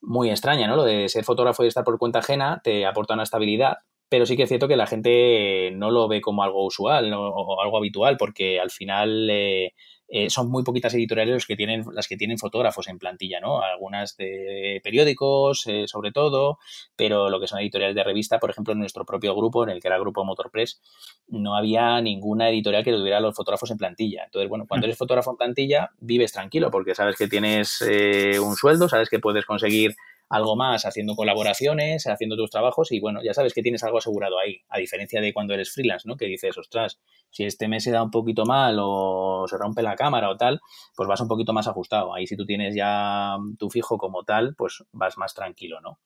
muy extraña, ¿no? Lo de ser fotógrafo y estar por cuenta ajena te aporta una estabilidad, pero sí que es cierto que la gente no lo ve como algo usual o algo habitual, porque al final eh, eh, son muy poquitas editoriales las que tienen, las que tienen fotógrafos en plantilla, ¿no? Algunas de periódicos, eh, sobre todo, pero lo que son editoriales de revista, por ejemplo, en nuestro propio grupo, en el que era el grupo Motorpress, no había ninguna editorial que tuviera los fotógrafos en plantilla. Entonces, bueno, cuando mm. eres fotógrafo en plantilla, vives tranquilo porque sabes que tienes eh, un sueldo, sabes que puedes conseguir algo más haciendo colaboraciones, haciendo tus trabajos y bueno, ya sabes que tienes algo asegurado ahí, a diferencia de cuando eres freelance, ¿no? Que dices, ostras, si este mes se da un poquito mal o se rompe la cámara o tal, pues vas un poquito más ajustado. Ahí si tú tienes ya tu fijo como tal, pues vas más tranquilo, ¿no?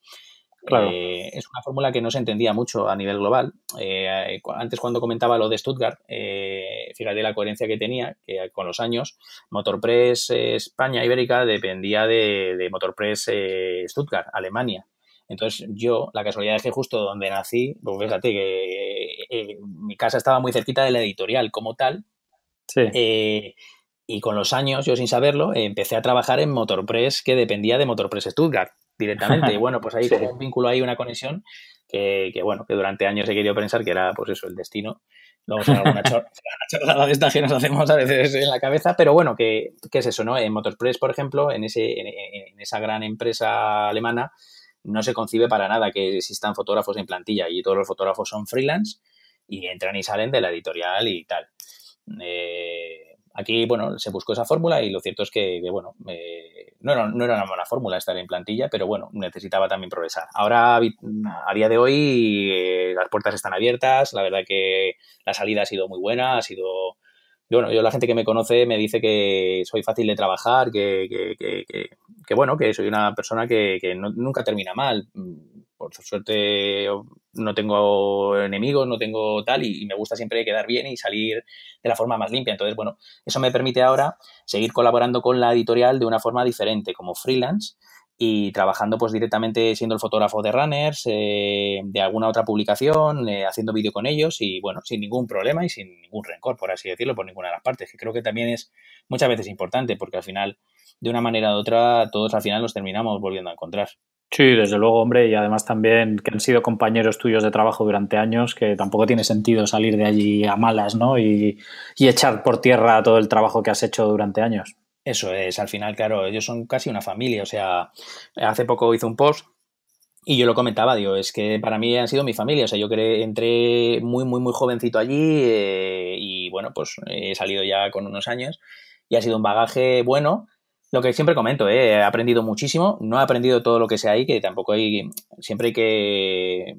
Eh, es una fórmula que no se entendía mucho a nivel global. Eh, antes cuando comentaba lo de Stuttgart, eh, fíjate la coherencia que tenía, que con los años Motorpress España Ibérica dependía de, Motorpress Stuttgart, Alemania. Entonces yo, la casualidad es que justo donde nací, pues fíjate que mi casa estaba muy cerquita de la editorial como tal. Sí Y con los años, yo sin saberlo, empecé a trabajar en Motorpress, que dependía de Motorpress Stuttgart directamente. Y bueno, pues ahí como un vínculo ahí, una conexión que, bueno, que durante años he querido pensar que era, pues eso, el destino. Luego son alguna chorrada de estas que nos hacemos a veces en la cabeza, pero bueno, ¿qué, es eso, no? En Motorpress, por ejemplo, en, ese, en, esa gran empresa alemana, no se concibe para nada que existan fotógrafos en plantilla y todos los fotógrafos son freelance y entran y salen de la editorial y tal. Eh, Aquí, bueno, se buscó esa fórmula y lo cierto es que, bueno, no, era, no, era, una buena fórmula estar en plantilla, pero bueno, necesitaba también progresar. Ahora, a día de hoy, eh, las puertas están abiertas, la verdad que la salida ha sido muy buena, ha sido... Bueno, yo la gente que me conoce me dice que soy fácil de trabajar, que, que, que, bueno, que soy una persona que, nunca termina mal por suerte no tengo enemigos, no tengo tal, y, me gusta siempre quedar bien y salir de la forma más limpia. Entonces, bueno, eso me permite ahora seguir colaborando con la editorial de una forma diferente, como freelance, y trabajando pues directamente siendo el fotógrafo de runners, eh, de alguna otra publicación, eh, haciendo vídeo con ellos y bueno, sin ningún problema y sin ningún rencor, por así decirlo, por ninguna de las partes, que creo que también es muchas veces importante porque al final, de una manera u otra, todos al final nos terminamos volviendo a encontrar. Sí, desde luego, hombre, y además también que han sido compañeros tuyos de trabajo durante años, que tampoco tiene sentido salir de allí a malas, ¿no? Y, echar por tierra todo el trabajo que has hecho durante años. Eso es, al final, claro, ellos son casi una familia, o sea, hace poco hice un post y yo lo comentaba, digo, es que para mí han sido mi familia, o sea, yo entré muy, muy, muy jovencito allí eh, y bueno, pues he salido ya con unos años y ha sido un bagaje bueno lo que siempre comento, ¿eh? he aprendido muchísimo, no he aprendido todo lo que sea ahí, que tampoco hay, siempre hay que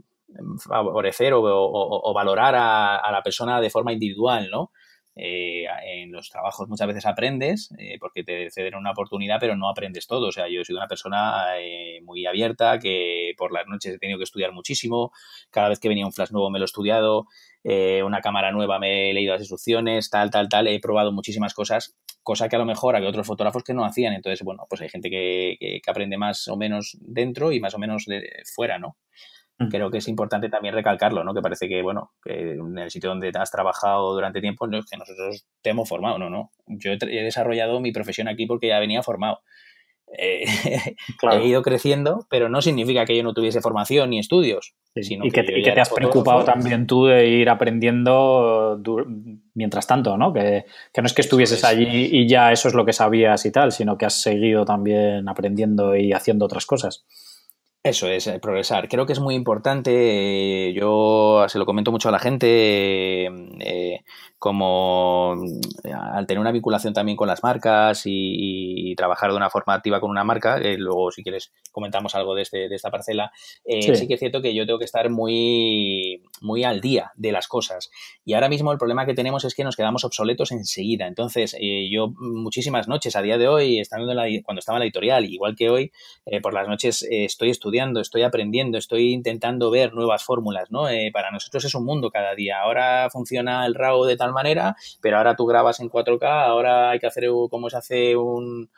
favorecer o, valorar a, la persona de forma individual, ¿no? Eh, en los trabajos muchas veces aprendes eh, porque te ceden una oportunidad, pero no aprendes todo. O sea, yo he sido una persona muy abierta que por las noches he tenido que estudiar muchísimo. Cada vez que venía un flash nuevo me lo he estudiado. una cámara nueva me he leído las instrucciones, tal, tal, tal. He probado muchísimas cosas cosa que a lo mejor había otros fotógrafos que no hacían. Entonces, bueno, pues hay gente que, que, aprende más o menos dentro y más o menos de fuera, ¿no? Creo que es importante también recalcarlo, ¿no? Que parece que, bueno, que en el sitio donde has trabajado durante tiempo, no es que nosotros te hemos formado, no, no. Yo he desarrollado mi profesión aquí porque ya venía formado. Eh, he ido creciendo, pero no significa que yo no tuviese formación ni estudios. y que, te has preocupado también tú de ir aprendiendo mientras tanto, ¿no? Que, no es que estuvieses allí y ya eso es lo que sabías y tal, sino que has seguido también aprendiendo y haciendo otras cosas. Eso es, eh, progresar. Creo que es muy importante, eh, yo se lo comento mucho a la gente, como eh, al tener una vinculación también con las marcas y, trabajar de una forma activa con una marca, eh, luego si quieres comentamos algo de, este, de esta parcela, eh, sí. que es cierto que yo tengo que estar muy, muy al día de las cosas. Y ahora mismo el problema que tenemos es que nos quedamos obsoletos enseguida. Entonces, yo muchísimas noches a día de hoy, estando cuando estaba en la editorial, igual que hoy, por las noches estoy estudiando, estoy aprendiendo, estoy intentando ver nuevas fórmulas, ¿no? para nosotros es un mundo cada día. Ahora funciona el RAW de tal manera, pero ahora tú grabas en 4K, ahora hay que hacer cómo se hace un,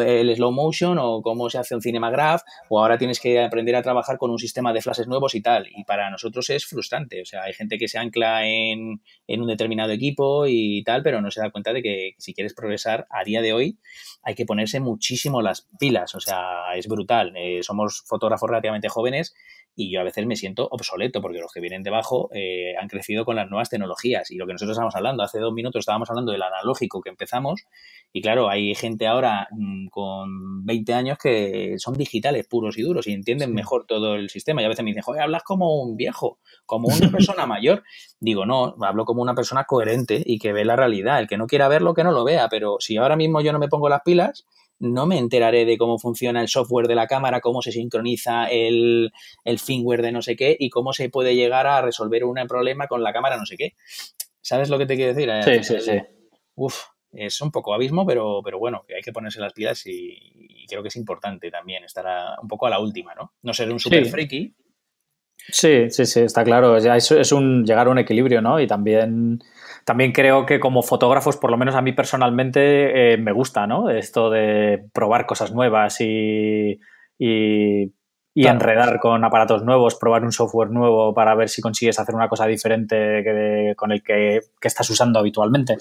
el slow motion o cómo se hace un cinemagraph o ahora tienes que aprender a trabajar con un sistema de flashes nuevos y tal. Y para nosotros es frustrante. O sea, hay gente que se ancla en, en un determinado equipo y tal, pero no se da cuenta de que si quieres progresar a día de hoy hay que ponerse muchísimo las pilas. O sea, es brutal. Eh, somos fotógrafos relativamente jóvenes y yo a veces me siento obsoleto porque los que vienen debajo eh, han crecido con las nuevas tecnologías y lo que nosotros estamos hablando, hace dos minutos estábamos hablando del analógico que empezamos y claro, hay gente ahora mm, con 20 años que son digitales puros y duros y entienden mejor todo el sistema y a veces me dicen, joder, hablas como un viejo, como una persona mayor. Digo, no, hablo como una persona coherente y que ve la realidad, el que no quiera verlo que no lo vea, pero si ahora mismo yo no me pongo las pilas, no me enteraré de cómo funciona el software de la cámara, cómo se sincroniza el, el firmware de no sé qué y cómo se puede llegar a resolver un problema con la cámara no sé qué. ¿Sabes lo que te quiero decir? Sí, sí, sí. Uf, es un poco abismo, pero, pero bueno, que hay que ponerse las pilas y, creo que es importante también estar un poco a la última, ¿no? No ser un super friki. Sí, sí, sí, está claro. Es, es un llegar a un equilibrio, ¿no? Y también también creo que como fotógrafos, por lo menos a mí personalmente, eh, me gusta, ¿no? Esto de probar cosas nuevas y, y enredar con aparatos nuevos, probar un software nuevo para ver si consigues hacer una cosa diferente que con el que, estás usando habitualmente.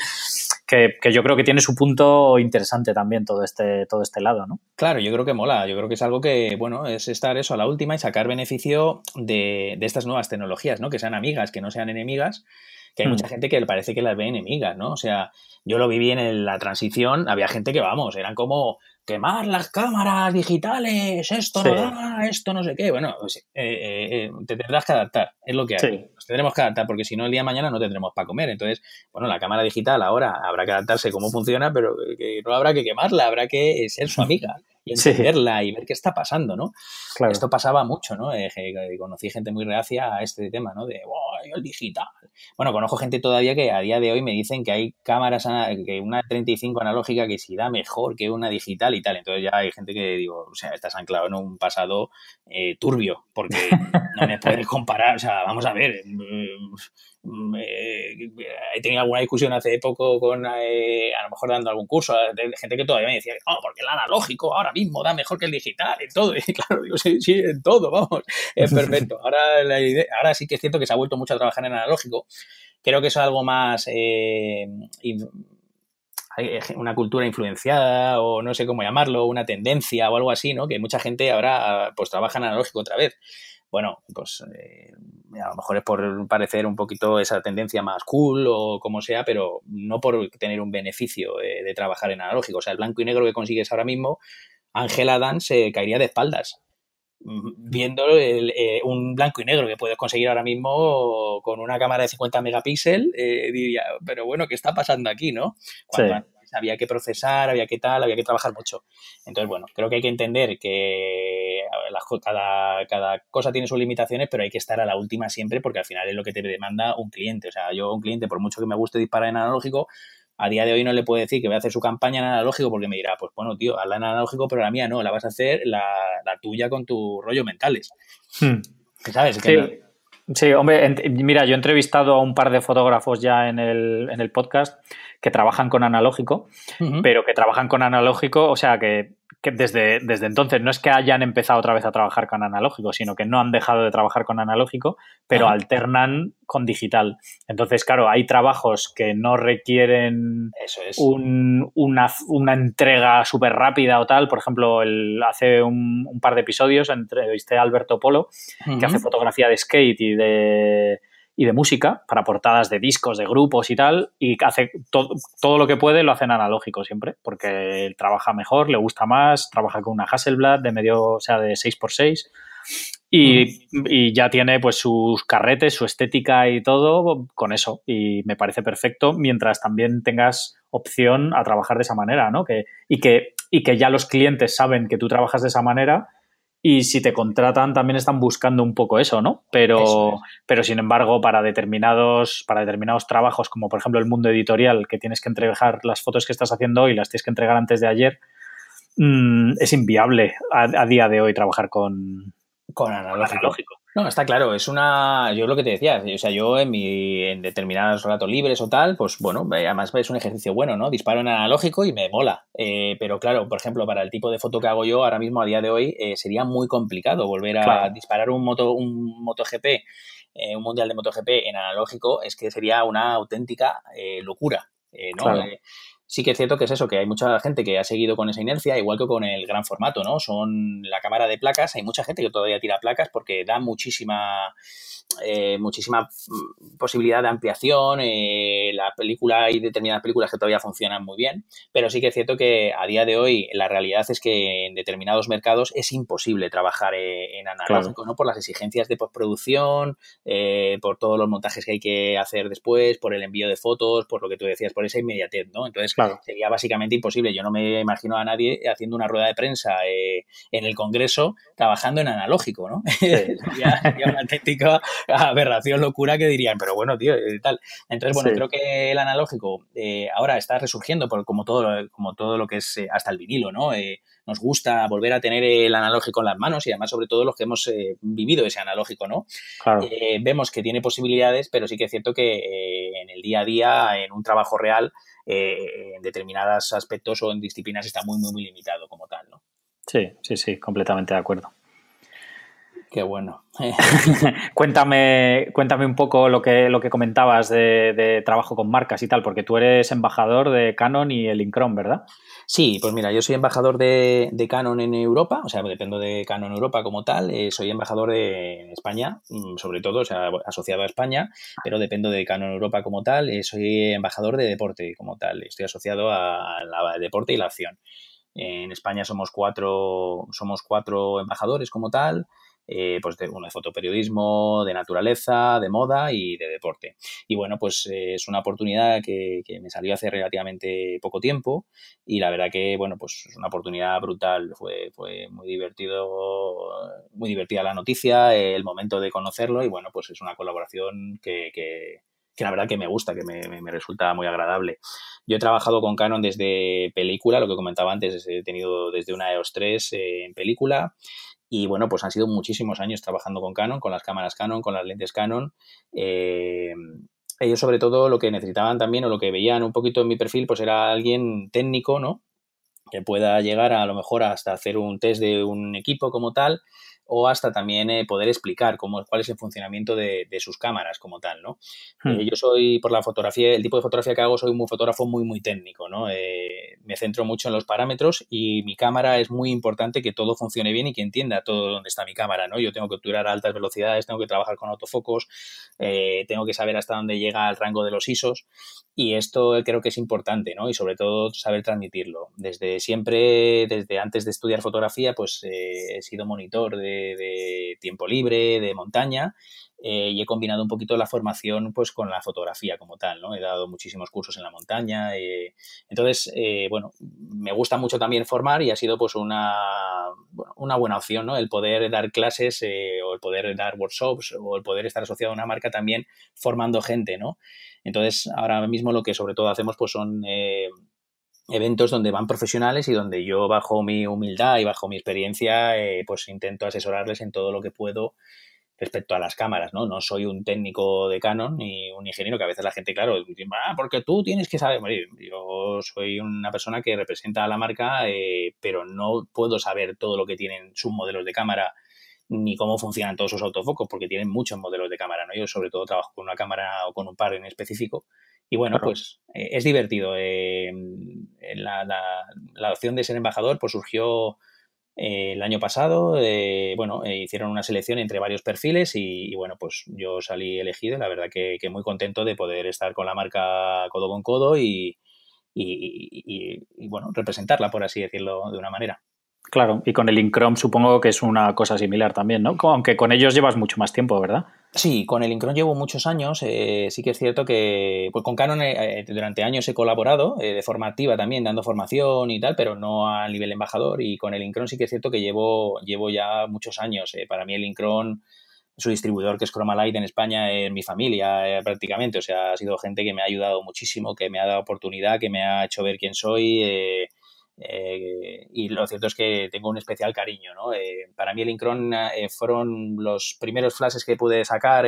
Que, yo creo que tiene su punto interesante también todo este, todo este lado, ¿no? Claro, yo creo que mola. Yo creo que es algo que, bueno, es estar eso a la última y sacar beneficio de, de estas nuevas tecnologías, ¿no? Que sean amigas, que no sean enemigas que hay hmm. mucha gente que le parece que las ve enemigas, ¿no? O sea, yo lo viví en la transición, había gente que, vamos, eran como quemar las cámaras digitales, esto no da, esto no sé qué. Bueno, pues, eh, eh, eh, te tendrás que adaptar, es lo que hay. Nos tendremos que adaptar porque si no, el día de mañana no tendremos para comer. Entonces, bueno, la cámara digital ahora habrá que adaptarse cómo funciona, pero no habrá que quemarla, habrá que ser su amiga y entenderla y ver qué está pasando, ¿no? Esto pasaba mucho, ¿no? conocí gente muy reacia a este tema, ¿no? De, el digital! Bueno, conozco gente todavía que a día de hoy me dicen que hay cámaras, que una 35 analógica que si da mejor que una digital y tal. Entonces ya hay gente que digo, o sea, estás anclado en un pasado eh, turbio, porque no me puedes comparar, o sea, vamos a ver, mm, eh, he tenido alguna discusión hace poco con, eh, a lo mejor dando algún curso, de gente que todavía me decía, no, porque el analógico ahora mismo da mejor que el digital, en todo, y claro, digo, sí, sí, en todo, vamos, es perfecto. Ahora, la idea, ahora sí que es cierto que se ha vuelto mucho a trabajar en analógico, creo que es algo más una cultura influenciada o no sé cómo llamarlo, una tendencia o algo así, ¿no? Que mucha gente ahora pues trabaja en analógico otra vez. Bueno, pues eh, a lo mejor es por parecer un poquito esa tendencia más cool o como sea, pero no por tener un beneficio eh, de trabajar en analógico. O sea, el blanco y negro que consigues ahora mismo, Ángela Dan se caería de espaldas viendo eh, un blanco y negro que puedes conseguir ahora mismo con una cámara de 50 megapíxeles, eh, diría, pero bueno, ¿qué está pasando aquí, no? Cuando había que procesar, había que tal, había que trabajar mucho. Entonces, bueno, creo que hay que entender que cada, cada cosa tiene sus limitaciones, pero hay que estar a la última siempre porque al final es lo que te demanda un cliente. O sea, yo un cliente, por mucho que me guste disparar en analógico, a día de hoy no le puedo decir que voy a hacer su campaña en analógico porque me dirá, pues bueno, tío, hazla en analógico, pero la mía no, la vas a hacer la, tuya con tu rollo mentales. Hmm. ¿Sabes? sí. Hombre, mira, yo he entrevistado a un par de fotógrafos ya en el, en el podcast que trabajan con analógico, pero que trabajan con analógico, o sea, que que desde, desde entonces no es que hayan empezado otra vez a trabajar con analógico, sino que no han dejado de trabajar con analógico, pero alternan con digital. Entonces, claro, hay trabajos que no requieren una, una, entrega súper rápida o tal. Por ejemplo, el, hace un, par de episodios entrevisté a Alberto Polo, que hace fotografía de skate y de y de música para portadas de discos, de grupos y tal, y hace todo lo que puede lo hace en analógico siempre, porque trabaja mejor, le gusta más, trabaja con una Hasselblad de medio, o sea, de 6x6 y, y, ya tiene pues sus carretes, su estética y todo con eso y me parece perfecto mientras también tengas opción a trabajar de esa manera, ¿no? Que, y, que, y que ya los clientes saben que tú trabajas de esa manera y si te contratan también están buscando un poco eso, ¿no? Pero, pero sin embargo, para determinados, para determinados trabajos, como por ejemplo el mundo editorial, que tienes que entregar las fotos que estás haciendo hoy, las tienes que entregar antes de ayer, mm, es inviable a, día de hoy trabajar con, con analógico. No, está claro, es una. Yo lo que te decía, o sea, yo en, mi, en determinados ratos libres o tal, pues bueno, además es un ejercicio bueno, ¿no? Disparo en analógico y me mola. Eh, pero claro, por ejemplo, para el tipo de foto que hago yo ahora mismo a día de hoy, eh, sería muy complicado volver a disparar un moto, un MotoGP, eh, un mundial de MotoGP en analógico, es que sería una auténtica locura. ¿no? Sí que es cierto que es eso, que hay mucha gente que ha seguido con esa inercia, igual que con el gran formato, ¿no? Son la cámara de placas, hay mucha gente que todavía tira placas porque da muchísima eh, muchísima mm, posibilidad de ampliación. Eh, la película, hay determinadas películas que todavía funcionan muy bien, pero sí que es cierto que a día de hoy la realidad es que en determinados mercados es imposible trabajar eh, en analógico, ¿no? Por las exigencias de postproducción, por todos los montajes que hay que hacer después, por el envío de fotos, por lo que tú decías, por esa inmediatez, ¿no? Entonces sería básicamente imposible. Yo no me imagino a nadie haciendo una rueda de prensa en el Congreso trabajando en analógico, ¿no? sería, sería una auténtica aberración, locura que dirían, pero bueno, tío, y tal. Entonces, bueno, creo que el analógico eh, ahora está resurgiendo por, como, todo, como todo lo que es eh, hasta el vinilo, ¿no? Eh, nos gusta volver a tener el analógico en las manos y además sobre todo los que hemos vivido ese analógico, ¿no? vemos que tiene posibilidades, pero sí que es cierto que en el día a día, en un trabajo real, en determinados aspectos o en disciplinas está muy, muy, muy limitado como tal, ¿no? Sí, sí, sí, completamente de acuerdo. Qué bueno. cuéntame, cuéntame un poco lo que, lo que comentabas de, de, trabajo con marcas y tal, porque tú eres embajador de Canon y el Incron, ¿verdad? Sí, pues mira, yo soy embajador de, Canon en Europa, o sea, dependo de Canon Europa como tal, eh, soy embajador de España, mm, sobre todo, o sea, asociado a España, pero dependo de Canon Europa como tal, eh, soy embajador de deporte como tal, estoy asociado a la deporte y la acción. En España somos cuatro, somos cuatro embajadores como tal, eh, pues de, uno de fotoperiodismo, de naturaleza, de moda y de deporte. Y bueno, pues eh, es una oportunidad que, me salió hace relativamente poco tiempo y la verdad que, bueno, pues es una oportunidad brutal. Fue, fue muy divertido, muy divertida la noticia, el momento de conocerlo y bueno, pues es una colaboración que, que la verdad que me gusta, que me, me, resulta muy agradable. Yo he trabajado con Canon desde película, lo que comentaba antes, he tenido desde una EOS 3 en película y bueno, pues han sido muchísimos años trabajando con Canon, con las cámaras Canon, con las lentes Canon. Eh, ellos sobre todo lo que necesitaban también o lo que veían un poquito en mi perfil, pues era alguien técnico, ¿no? Que pueda llegar a, a lo mejor hasta hacer un test de un equipo como tal o hasta también eh, poder explicar cómo, cuál es el funcionamiento de, sus cámaras como tal, ¿no? Hmm. Eh, yo soy, por la fotografía, el tipo de fotografía que hago, soy un fotógrafo muy, muy técnico, ¿no? Eh, me centro mucho en los parámetros y mi cámara es muy importante que todo funcione bien y que entienda todo dónde está mi cámara, ¿no? Yo tengo que obturar a altas velocidades, tengo que trabajar con autofocos, tengo que saber hasta dónde llega el rango de los ISOs y esto creo que es importante, ¿no? Y sobre todo saber transmitirlo. Desde siempre, desde antes de estudiar fotografía, pues he sido monitor de de, tiempo libre, de montaña, eh, y he combinado un poquito la formación pues con la fotografía como tal, ¿no? He dado muchísimos cursos en la montaña. Eh, entonces, eh, bueno, me gusta mucho también formar y ha sido pues una, una buena opción, ¿no? El poder dar clases o el poder dar workshops o el poder estar asociado a una marca también formando gente, ¿no? Entonces, ahora mismo lo que sobre todo hacemos pues son eventos donde van profesionales y donde yo bajo mi humildad y bajo mi experiencia eh, pues intento asesorarles en todo lo que puedo respecto a las cámaras, ¿no? No soy un técnico de Canon ni un ingeniero que a veces la gente, claro, ah, porque tú tienes que saber, yo soy una persona que representa a la marca, eh, pero no puedo saber todo lo que tienen sus modelos de cámara ni cómo funcionan todos sus autofocos, porque tienen muchos modelos de cámara, ¿no? Yo sobre todo trabajo con una cámara o con un par en específico y bueno, pues eh, es divertido. Eh, la, la, opción de ser embajador pues surgió eh, el año pasado. bueno, hicieron una selección entre varios perfiles y, bueno, pues yo salí elegido. La verdad que, que, muy contento de poder estar con la marca codo con codo y, y, y bueno, representarla, por así decirlo de una manera. Claro, y con el Incrom supongo que es una cosa similar también, ¿no? Aunque con ellos llevas mucho más tiempo, ¿verdad? Sí, con el Incrom llevo muchos años. Eh, sí que es cierto que pues con Canon eh, eh, durante años he colaborado de forma activa también, dando formación y tal, pero no a nivel embajador. Y con el Incron sí que es cierto que llevo, llevo ya muchos años. para mí el Incron su distribuidor, que es Chromalight en España, es mi familia prácticamente. O sea, ha sido gente que me ha ayudado muchísimo, que me ha dado oportunidad, que me ha hecho ver quién soy. Eh, y lo cierto es que tengo un especial cariño, ¿no? Eh, para mí el Incron eh, fueron los primeros flashes que pude sacar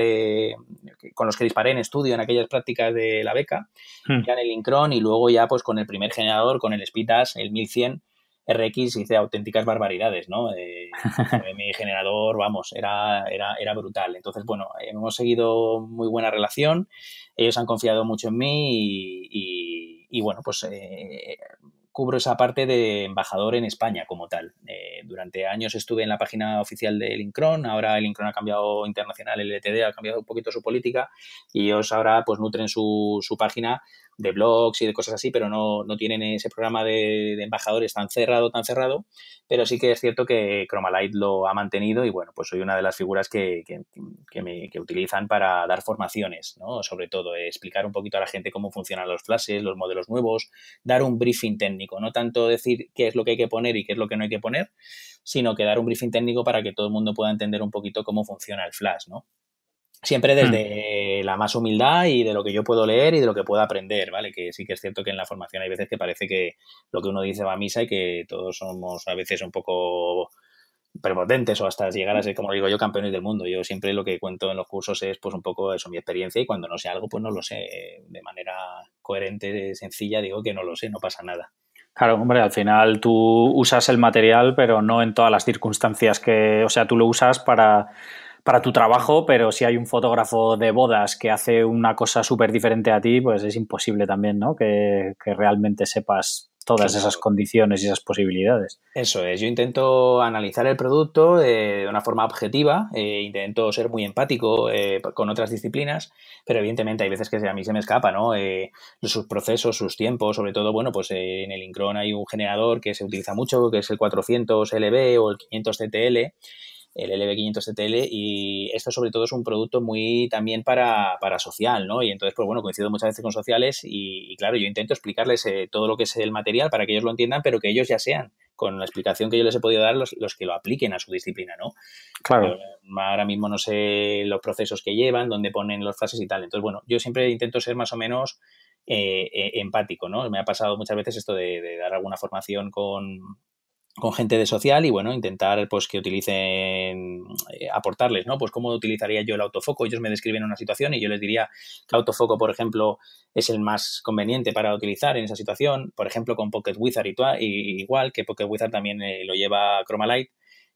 con los que disparé en estudio en aquellas prácticas de la beca, hmm. ya en el Incron y luego ya pues con el primer generador, con el Spitas, el 1100 RX hice auténticas barbaridades, ¿no? mi generador, vamos, era, era, era brutal. Entonces, bueno, hemos seguido muy buena relación, ellos han confiado mucho en mí y, y bueno, pues cubro esa parte de embajador en España como tal. Eh, durante años estuve en la página oficial del Incron, ahora el Incron ha cambiado internacional, el LTD ha cambiado un poquito su política y ellos ahora pues nutren su, su página de blogs y de cosas así, pero no, no tienen ese programa de, embajadores tan cerrado, tan cerrado, pero sí que es cierto que Chromalight lo ha mantenido y bueno, pues soy una de las figuras que, que, me, que utilizan para dar formaciones, ¿no? Sobre todo, explicar un poquito a la gente cómo funcionan los flashes, los modelos nuevos, dar un briefing técnico, no tanto decir qué es lo que hay que poner y qué es lo que no hay que poner, sino que dar un briefing técnico para que todo el mundo pueda entender un poquito cómo funciona el flash, ¿no? Siempre hmm. desde la más humildad y de lo que yo puedo leer y de lo que puedo aprender, ¿vale? Que sí que es cierto que en la formación hay veces que parece que lo que uno dice va a misa y que todos somos a veces un poco prepotentes o hasta llegar a ser, como digo yo, campeones del mundo. Yo siempre lo que cuento en los cursos es pues un poco eso, mi experiencia y cuando no sé algo, pues no lo sé de manera coherente, sencilla, digo que no lo sé, no pasa nada. Claro, hombre, al final tú usas el material, pero no en todas las circunstancias que, o sea, tú lo usas para, para tu trabajo, pero si hay un fotógrafo de bodas que hace una cosa súper diferente a ti, pues es imposible también, ¿no? Que, que realmente sepas todas esas condiciones y esas posibilidades. Eso es, yo intento analizar el producto eh, de una forma objetiva, eh, intento ser muy empático eh, con otras disciplinas, pero evidentemente hay veces que a mí se me escapa, ¿no? sus procesos, sus tiempos, sobre todo, bueno, pues en el Incron hay un generador que se utiliza mucho, que es el 400 LB o el 500 TTL, el LB500 y esto sobre todo es un producto muy también para, para social, ¿no? Y entonces, pues bueno, coincido muchas veces con sociales y, claro, yo intento explicarles eh, todo lo que es el material para que ellos lo entiendan, pero que ellos ya sean, con la explicación que yo les he podido dar, los, los que lo apliquen a su disciplina, ¿no? Claro. ahora mismo no sé los procesos que llevan, dónde ponen los fases y tal. Entonces, bueno, yo siempre intento ser más o menos eh, eh, empático, ¿no? Me ha pasado muchas veces esto de dar alguna formación con, con gente de social y bueno, intentar pues que utilicen, eh, aportarles, ¿no? Pues cómo utilizaría yo el autofoco. Ellos me describen una situación y yo les diría que autofoco, por ejemplo, es el más conveniente para utilizar en esa situación. Por ejemplo, con Pocket Wizard igual, que Pocket Wizard también eh, lo lleva Chromalight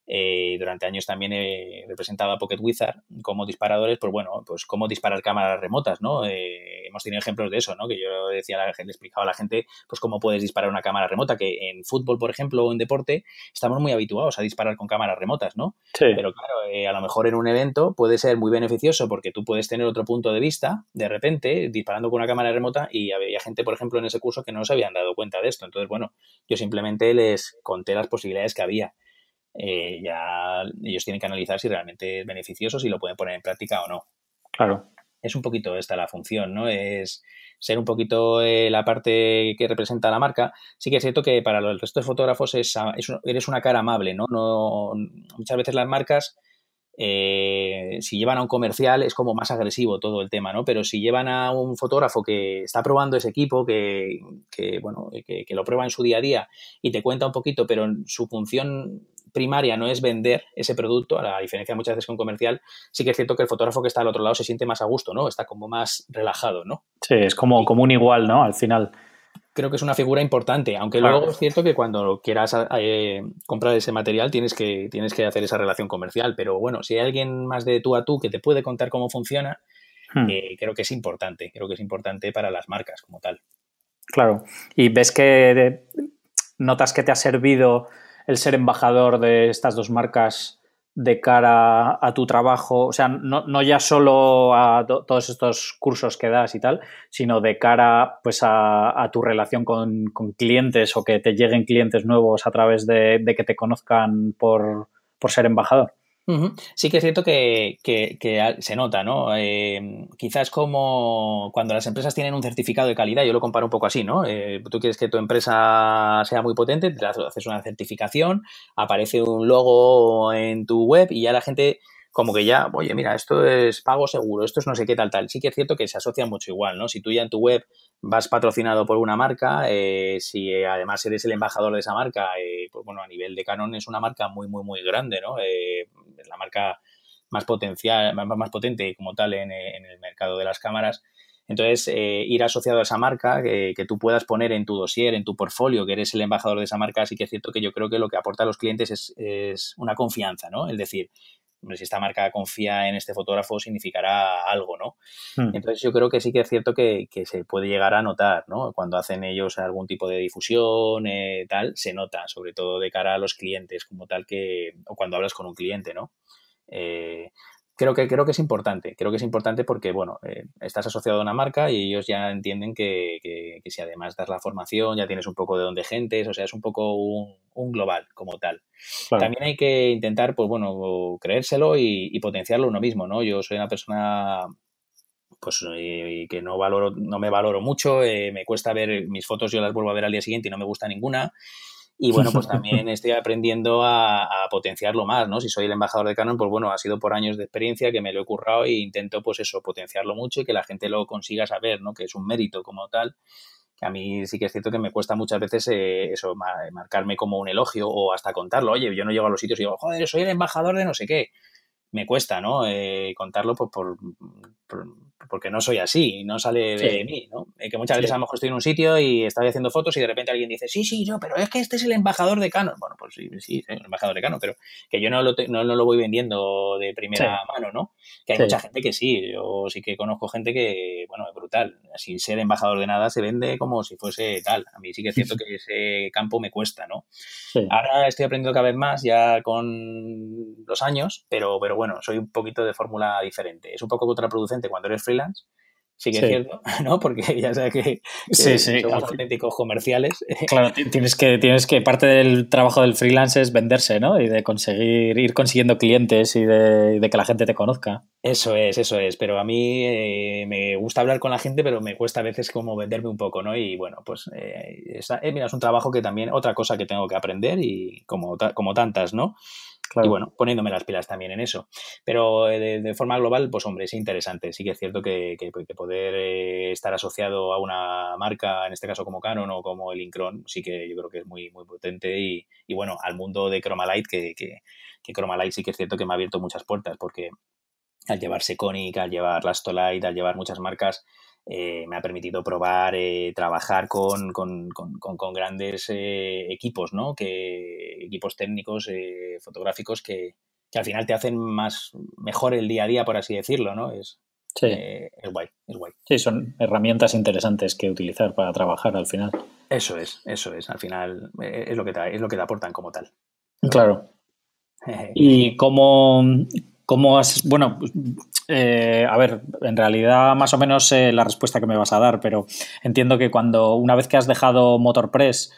eh, durante años también he representado a Pocket Wizard como disparadores, pues bueno, pues cómo disparar cámaras remotas, ¿no? Eh, hemos tenido ejemplos de eso, ¿no? Que yo decía la gente, le explicaba a la gente, pues cómo puedes disparar una cámara remota, que en fútbol, por ejemplo, o en deporte, estamos muy habituados a disparar con cámaras remotas, ¿no? Sí. Pero claro, eh, a lo mejor en un evento puede ser muy beneficioso porque tú puedes tener otro punto de vista, de repente, disparando con una cámara remota, y había gente, por ejemplo, en ese curso que no se habían dado cuenta de esto. Entonces, bueno, yo simplemente les conté las posibilidades que había eh, ya ellos tienen que analizar si realmente es beneficioso, si lo pueden poner en práctica o no. Claro. Es un poquito esta la función, ¿no? Es ser un poquito eh, la parte que representa la marca. Sí que es cierto que para el resto de fotógrafos es, eres una cara amable, ¿no? no muchas veces las marcas eh, si llevan a un comercial es como más agresivo todo el tema, ¿no? Pero si llevan a un fotógrafo que está probando ese equipo, que, bueno, que, lo prueba en su día a día y te cuenta un poquito, pero su función primaria no es vender ese producto, a la diferencia muchas veces con comercial, sí que es cierto que el fotógrafo que está al otro lado se siente más a gusto, ¿no? Está como más relajado, ¿no? Sí, es como, como un igual, ¿no? Al final creo que es una figura importante, aunque luego es cierto que cuando quieras eh, comprar ese material tienes que, tienes que hacer esa relación comercial, pero bueno, si hay alguien más de tú a tú que te puede contar cómo funciona, hmm. eh, creo que es importante, creo que es importante para las marcas como tal. Claro, y ves que notas que te ha servido el ser embajador de estas dos marcas de cara a tu trabajo, o sea, no, ya solo a todos estos cursos que das y tal, sino de cara pues a, tu relación con, clientes o que te lleguen clientes nuevos a través de, que te conozcan por ser embajador? Sí que es cierto que, se nota, ¿no? Eh, quizás como cuando las empresas tienen un certificado de calidad, yo lo comparo un poco así, ¿no? Eh, tú quieres que tu empresa sea muy potente, te haces una certificación, aparece un logo en tu web y ya la gente como que ya, oye, mira, esto es pago seguro, esto es no sé qué tal, tal. Sí que es cierto que se asocia mucho igual, ¿no? Si tú ya en tu web vas patrocinado por una marca, eh, si eh, además eres el embajador de esa marca, eh, pues bueno, a nivel de Canon es una marca muy, muy, muy grande, ¿no? La marca más potencial, más, potente como tal en, el mercado de las cámaras. Entonces, ir asociado a esa marca, que tú puedas poner en tu dossier, en tu portfolio, que eres el embajador de esa marca, sí que es cierto que yo creo que lo que aporta a los clientes es, es una confianza, ¿no? Es decir, si esta marca confía en este fotógrafo significará algo, ¿no? Hmm. Entonces yo creo que sí que es cierto que, se puede llegar a notar, ¿no? Cuando hacen ellos algún tipo de difusión, eh, tal, se nota, sobre todo de cara a los clientes, como tal que, o cuando hablas con un cliente, ¿no? Eh, creo que, creo que es importante, creo que es importante porque, bueno, eh, estás asociado a una marca y ellos ya entienden que, si además das la formación, ya tienes un poco de donde gentes, o sea, es un poco un, global como tal. También hay que intentar, pues bueno, creérselo y, potenciarlo uno mismo, ¿no? Yo soy una persona pues eh, que no valoro, no me valoro mucho, eh, me cuesta ver mis fotos, yo las vuelvo a ver al día siguiente y no me gusta ninguna. Y bueno, pues también estoy aprendiendo a, potenciarlo más, ¿no? Si soy el embajador de Canon, pues bueno, ha sido por años de experiencia que me lo he currado e intento, pues eso, potenciarlo mucho y que la gente lo consiga saber, ¿no? Que es un mérito como tal. Que a mí sí que es cierto que me cuesta muchas veces eh, eso, marcarme como un elogio o hasta contarlo. Oye, yo no llego a los sitios y digo, joder, soy el embajador de no sé qué me cuesta, ¿no? Eh, contarlo pues, por, porque no soy así, no sale de mí, ¿no? Eh, que muchas veces a lo mejor estoy en un sitio y estoy haciendo fotos y de repente alguien dice, sí, sí, yo, pero es que este es el embajador de Canon. Bueno, pues sí, sí, el embajador de Canon, pero que yo no lo, no, lo voy vendiendo de primera mano, ¿no? Que hay mucha gente que sí, yo sí que conozco gente que, bueno, es brutal. Sin ser embajador de nada se vende como si fuese tal. A mí sí que es cierto que ese campo me cuesta, ¿no? Ahora estoy aprendiendo cada vez más ya con los años, pero, pero bueno, soy un poquito de fórmula diferente. Es un poco contraproducente cuando eres freelance, sí que es cierto, ¿no? Porque ya sabes que, sí, sí, somos auténticos comerciales. Claro, tienes que, tienes que, parte del trabajo del freelance es venderse, ¿no? Y de conseguir, ir consiguiendo clientes y de, que la gente te conozca. Eso es, eso es. Pero a mí eh, me gusta hablar con la gente, pero me cuesta a veces como venderme un poco, ¿no? Y bueno, pues eh, eh, mira, es un trabajo que también, otra cosa que tengo que aprender y como, como tantas, ¿no? Y bueno, poniéndome las pilas también en eso. Pero eh, de, forma global, pues hombre, es interesante. Sí que es cierto que, que, poder eh, estar asociado a una marca, en este caso como Canon o como el Incron, sí que yo creo que es muy, muy potente. Y, y bueno, al mundo de Chromalight, que, que, que Chromalight sí que es cierto que me ha abierto muchas puertas, porque al llevar Seconic, al llevar Lastolite, al llevar muchas marcas, eh, me ha permitido probar, eh, trabajar con, con, con, grandes eh, equipos, ¿no? Que, equipos técnicos, fotográficos que, que, al final te hacen más mejor el día a día, por así decirlo, ¿no? Es, sí. es guay, es guay. Sí, son herramientas interesantes que utilizar para trabajar al final. Eso es, eso es. Al final es lo que te, es lo que te aportan como tal. Claro. ¿Y cómo, cómo has, bueno, eh, a ver, en realidad más o menos sé la respuesta que me vas a dar, pero entiendo que cuando una vez que has dejado MotorPress,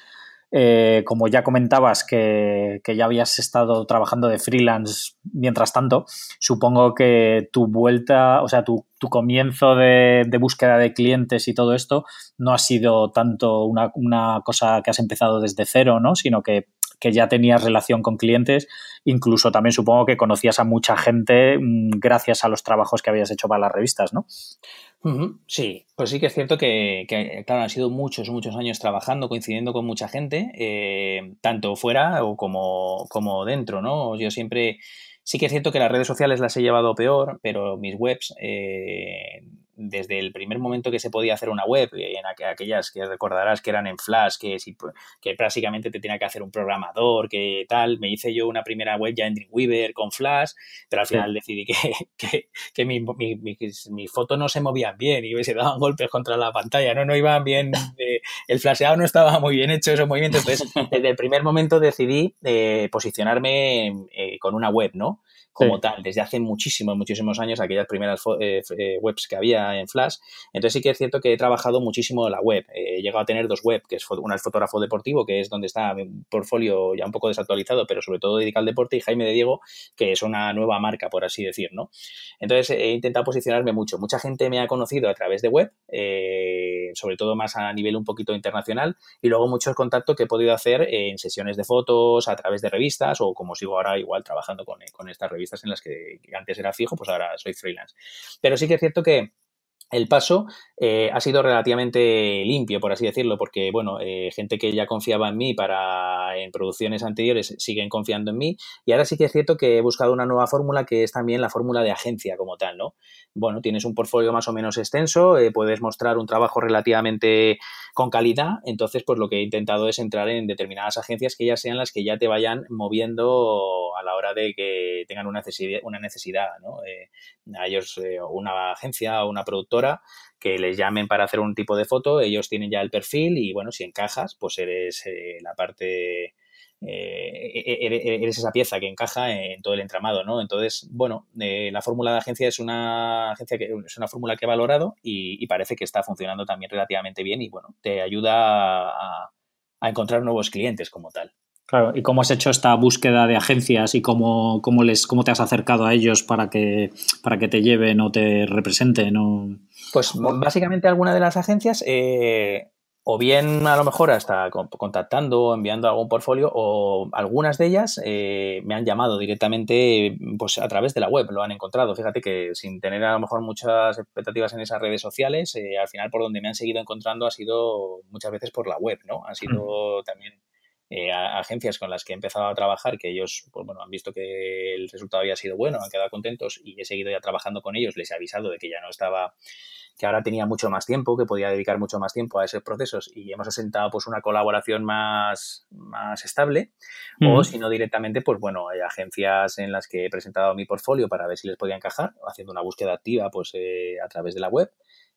eh, como ya comentabas que, ya habías estado trabajando de freelance mientras tanto, supongo que tu vuelta, o sea, tu, comienzo de, búsqueda de clientes y todo esto no ha sido tanto una, una cosa que has empezado desde cero, ¿no? Sino que que ya tenías relación con clientes, incluso también supongo que conocías a mucha gente mm, gracias a los trabajos que habías hecho para las revistas, ¿no? Sí, pues sí que es cierto que, claro, han sido muchos, muchos años trabajando, coincidiendo con mucha gente, eh, tanto fuera o como, como dentro, ¿no? Yo siempre, sí que es cierto que las redes sociales las he llevado peor, pero mis webs eh, desde el primer momento que se podía hacer una web, en aquellas que recordarás que eran en Flash, que, que prácticamente te tenía que hacer un programador, que tal, me hice yo una primera web ya en Dreamweaver con Flash, pero al final decidí que, que, mi, mi, fotos no se movían bien y se daban golpes contra la pantalla, no, no iban bien, eh, el flasheado no estaba muy bien hecho esos movimientos, entonces desde el primer momento decidí eh, posicionarme eh, con una web, ¿no? Como tal, desde hace muchísimos, muchísimos años, aquellas primeras eh, eh, webs que había en Flash. Entonces sí que es cierto que he trabajado muchísimo la web. he llegado a tener dos webs, que es una es fotógrafo deportivo, que es donde está mi portfolio ya un poco desactualizado, pero sobre todo dedicado al deporte, y Jaime de Diego, que es una nueva marca, por así decir, ¿no? Entonces he intentado posicionarme mucho. Mucha gente me ha conocido a través de web, eh, sobre todo más a nivel un poquito internacional, y luego muchos contactos que he podido hacer en sesiones de fotos, a través de revistas, o como sigo ahora igual trabajando con, con estas en las que antes era fijo, pues ahora soy freelance. Pero sí que es cierto que el paso eh, ha sido relativamente limpio, por así decirlo, porque, bueno, eh, gente que ya confiaba en mí para en producciones anteriores siguen confiando en mí y ahora sí que es cierto que he buscado una nueva fórmula que es también la fórmula de agencia como tal, ¿no? Bueno, tienes un portfolio más o menos extenso, eh, puedes mostrar un trabajo relativamente con calidad, entonces pues lo que he intentado es entrar en determinadas agencias que ya sean las que ya te vayan moviendo a la hora de que tengan una necesidad, una necesidad ¿no? a ellos una agencia o una productora que les llamen para hacer un tipo de foto, ellos tienen ya el perfil y bueno, si encajas, pues eres eh, la parte, eh, e-, e-, e-, eres esa pieza que encaja en todo el entramado, ¿no? Entonces, bueno, eh, la fórmula de agencia es una agencia que es una fórmula que he valorado y, parece que está funcionando también relativamente bien y bueno, te ayuda a, encontrar nuevos clientes como tal. Claro, ¿y cómo has hecho esta búsqueda de agencias y cómo, cómo, les, cómo te has acercado a ellos para que, para que te lleven o te representen? O... Pues básicamente alguna de las agencias, eh, o bien a lo mejor hasta contactando o enviando algún portfolio, o algunas de ellas eh, me han llamado directamente pues a través de la web, lo han encontrado. Fíjate que sin tener a lo mejor muchas expectativas en esas redes sociales, eh, al final por donde me han seguido encontrando ha sido muchas veces por la web, ¿no? Ha sido también eh, agencias con las que he empezado a trabajar, que ellos, pues bueno, han visto que el resultado había sido bueno, han quedado contentos y he seguido ya trabajando con ellos, les he avisado de que ya no estaba que ahora tenía mucho más tiempo, que podía dedicar mucho más tiempo a esos procesos y hemos asentado pues una colaboración más, más estable o si no directamente pues bueno hay agencias en las que he presentado mi portfolio para ver si les podía encajar haciendo una búsqueda activa pues eh, a través de la web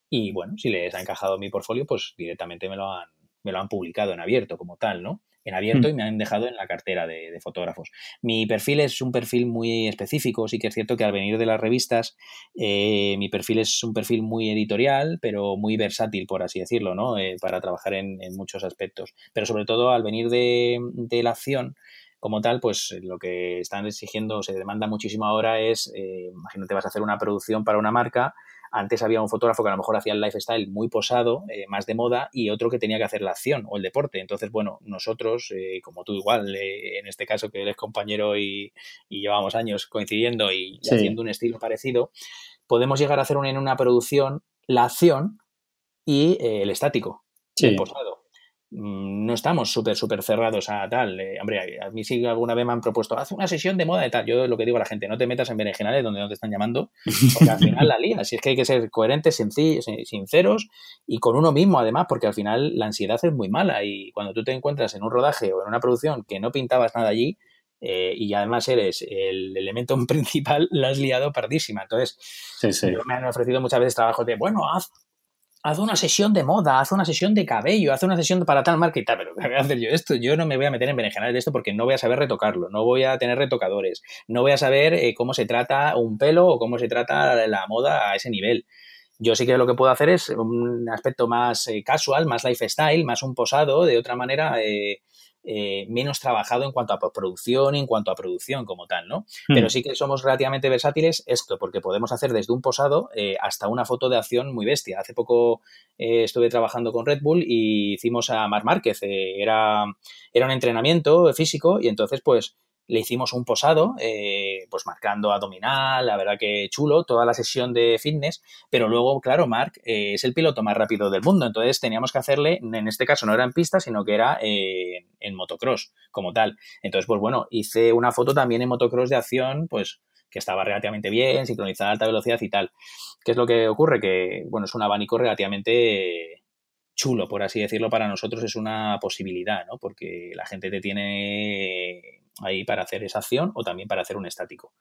y bueno si les ha encajado mi portfolio pues directamente me lo han me lo han publicado en abierto como tal no en abierto y me han dejado en la cartera de, fotógrafos. Mi perfil es un perfil muy específico, sí que es cierto que al venir de las revistas, eh, mi perfil es un perfil muy editorial, pero muy versátil, por así decirlo, ¿no? Eh, para trabajar en, muchos aspectos. Pero sobre todo al venir de, de la acción, como tal, pues lo que están exigiendo, se demanda muchísimo ahora es, eh, imagínate, vas a hacer una producción para una marca antes había un fotógrafo que a lo mejor hacía el lifestyle muy posado, eh, más de moda, y otro que tenía que hacer la acción o el deporte. Entonces, bueno, nosotros, eh, como tú igual, eh, en este caso que eres compañero y, llevamos años coincidiendo y, haciendo un estilo parecido, podemos llegar a hacer en una producción la acción y el estático, el posado. Mm, no estamos súper, súper cerrados a tal. Eh, hombre, a mí sí alguna vez me han propuesto, haz una sesión de moda de tal. Yo lo que digo a la gente, no te metas en berenjenales donde no te están llamando, porque al final la lía. Si es que hay que ser coherentes, sinceros y con uno mismo, además, porque al final la ansiedad es muy mala y cuando tú te encuentras en un rodaje o en una producción que no pintabas nada allí, eh, y además eres el elemento principal, la has liado pardísima. Entonces, me han ofrecido muchas veces trabajos de, bueno, haz haz una sesión de moda, haz una sesión de cabello, haz una sesión para tal marca y tal, pero ¿qué voy a hacer yo esto? Yo no me voy a meter en berenjenales de esto porque no voy a saber retocarlo, no voy a tener retocadores, no voy a saber eh, cómo se trata un pelo o cómo se trata la moda a ese nivel. Yo sí que lo que puedo hacer es un aspecto más eh, casual, más lifestyle, más un posado, de otra manera eh, eh, menos trabajado en cuanto a postproducción y en cuanto a producción como tal, ¿no? Hmm. Pero sí que somos relativamente versátiles esto, porque podemos hacer desde un posado eh, hasta una foto de acción muy bestia. Hace poco eh, estuve trabajando con Red Bull y hicimos a Mar Márquez. era, era un entrenamiento físico y entonces, pues, le hicimos un posado, eh, pues marcando abdominal, la verdad que chulo, toda la sesión de fitness, pero luego, claro, Mark eh, es el piloto más rápido del mundo, entonces teníamos que hacerle, en este caso no era en pista, sino que era eh, en motocross como tal. Entonces, pues bueno, hice una foto también en motocross de acción, pues que estaba relativamente bien, sincronizada a alta velocidad y tal. ¿Qué es lo que ocurre? Que, bueno, es un abanico relativamente chulo, por así decirlo, para nosotros es una posibilidad, ¿no? Porque la gente te tiene ahí para hacer esa acción o también para hacer un estático.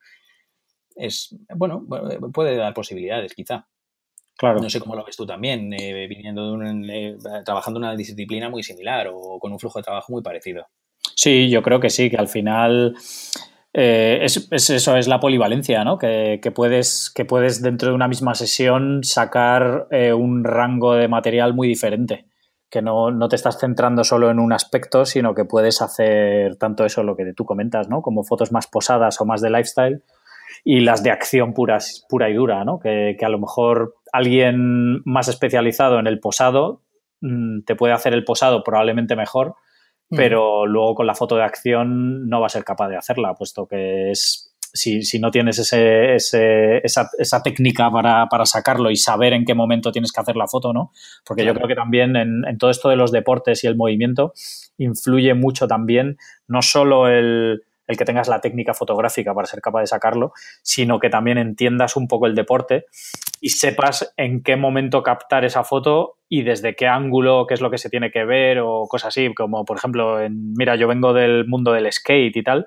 Es, bueno, puede dar posibilidades, quizá. Claro. No sé cómo lo ves tú también, eh, viniendo de un, eh, trabajando en una disciplina muy similar o con un flujo de trabajo muy parecido. Sí, yo creo que sí, que al final eh, es, eso, es la polivalencia, ¿no? Que, puedes, que puedes dentro de una misma sesión sacar un rango de material muy diferente que no, no, te estás centrando solo en un aspecto, sino que puedes hacer tanto eso, lo que tú comentas, ¿no? Como fotos más posadas o más de lifestyle y las de acción pura, pura y dura, ¿no? Que, a lo mejor alguien más especializado en el posado mm, te puede hacer el posado probablemente mejor, mm. pero luego con la foto de acción no va a ser capaz de hacerla, puesto que es si, no tienes ese, esa, técnica para, sacarlo y saber en qué momento tienes que hacer la foto, ¿no? Porque yo creo que también en, todo esto de los deportes y el movimiento influye mucho también no solo el, que tengas la técnica fotográfica para ser capaz de sacarlo, sino que también entiendas un poco el deporte y sepas en qué momento captar esa foto y desde qué ángulo, qué es lo que se tiene que ver o cosas así, como por ejemplo, en, mira, yo vengo del mundo del skate y tal,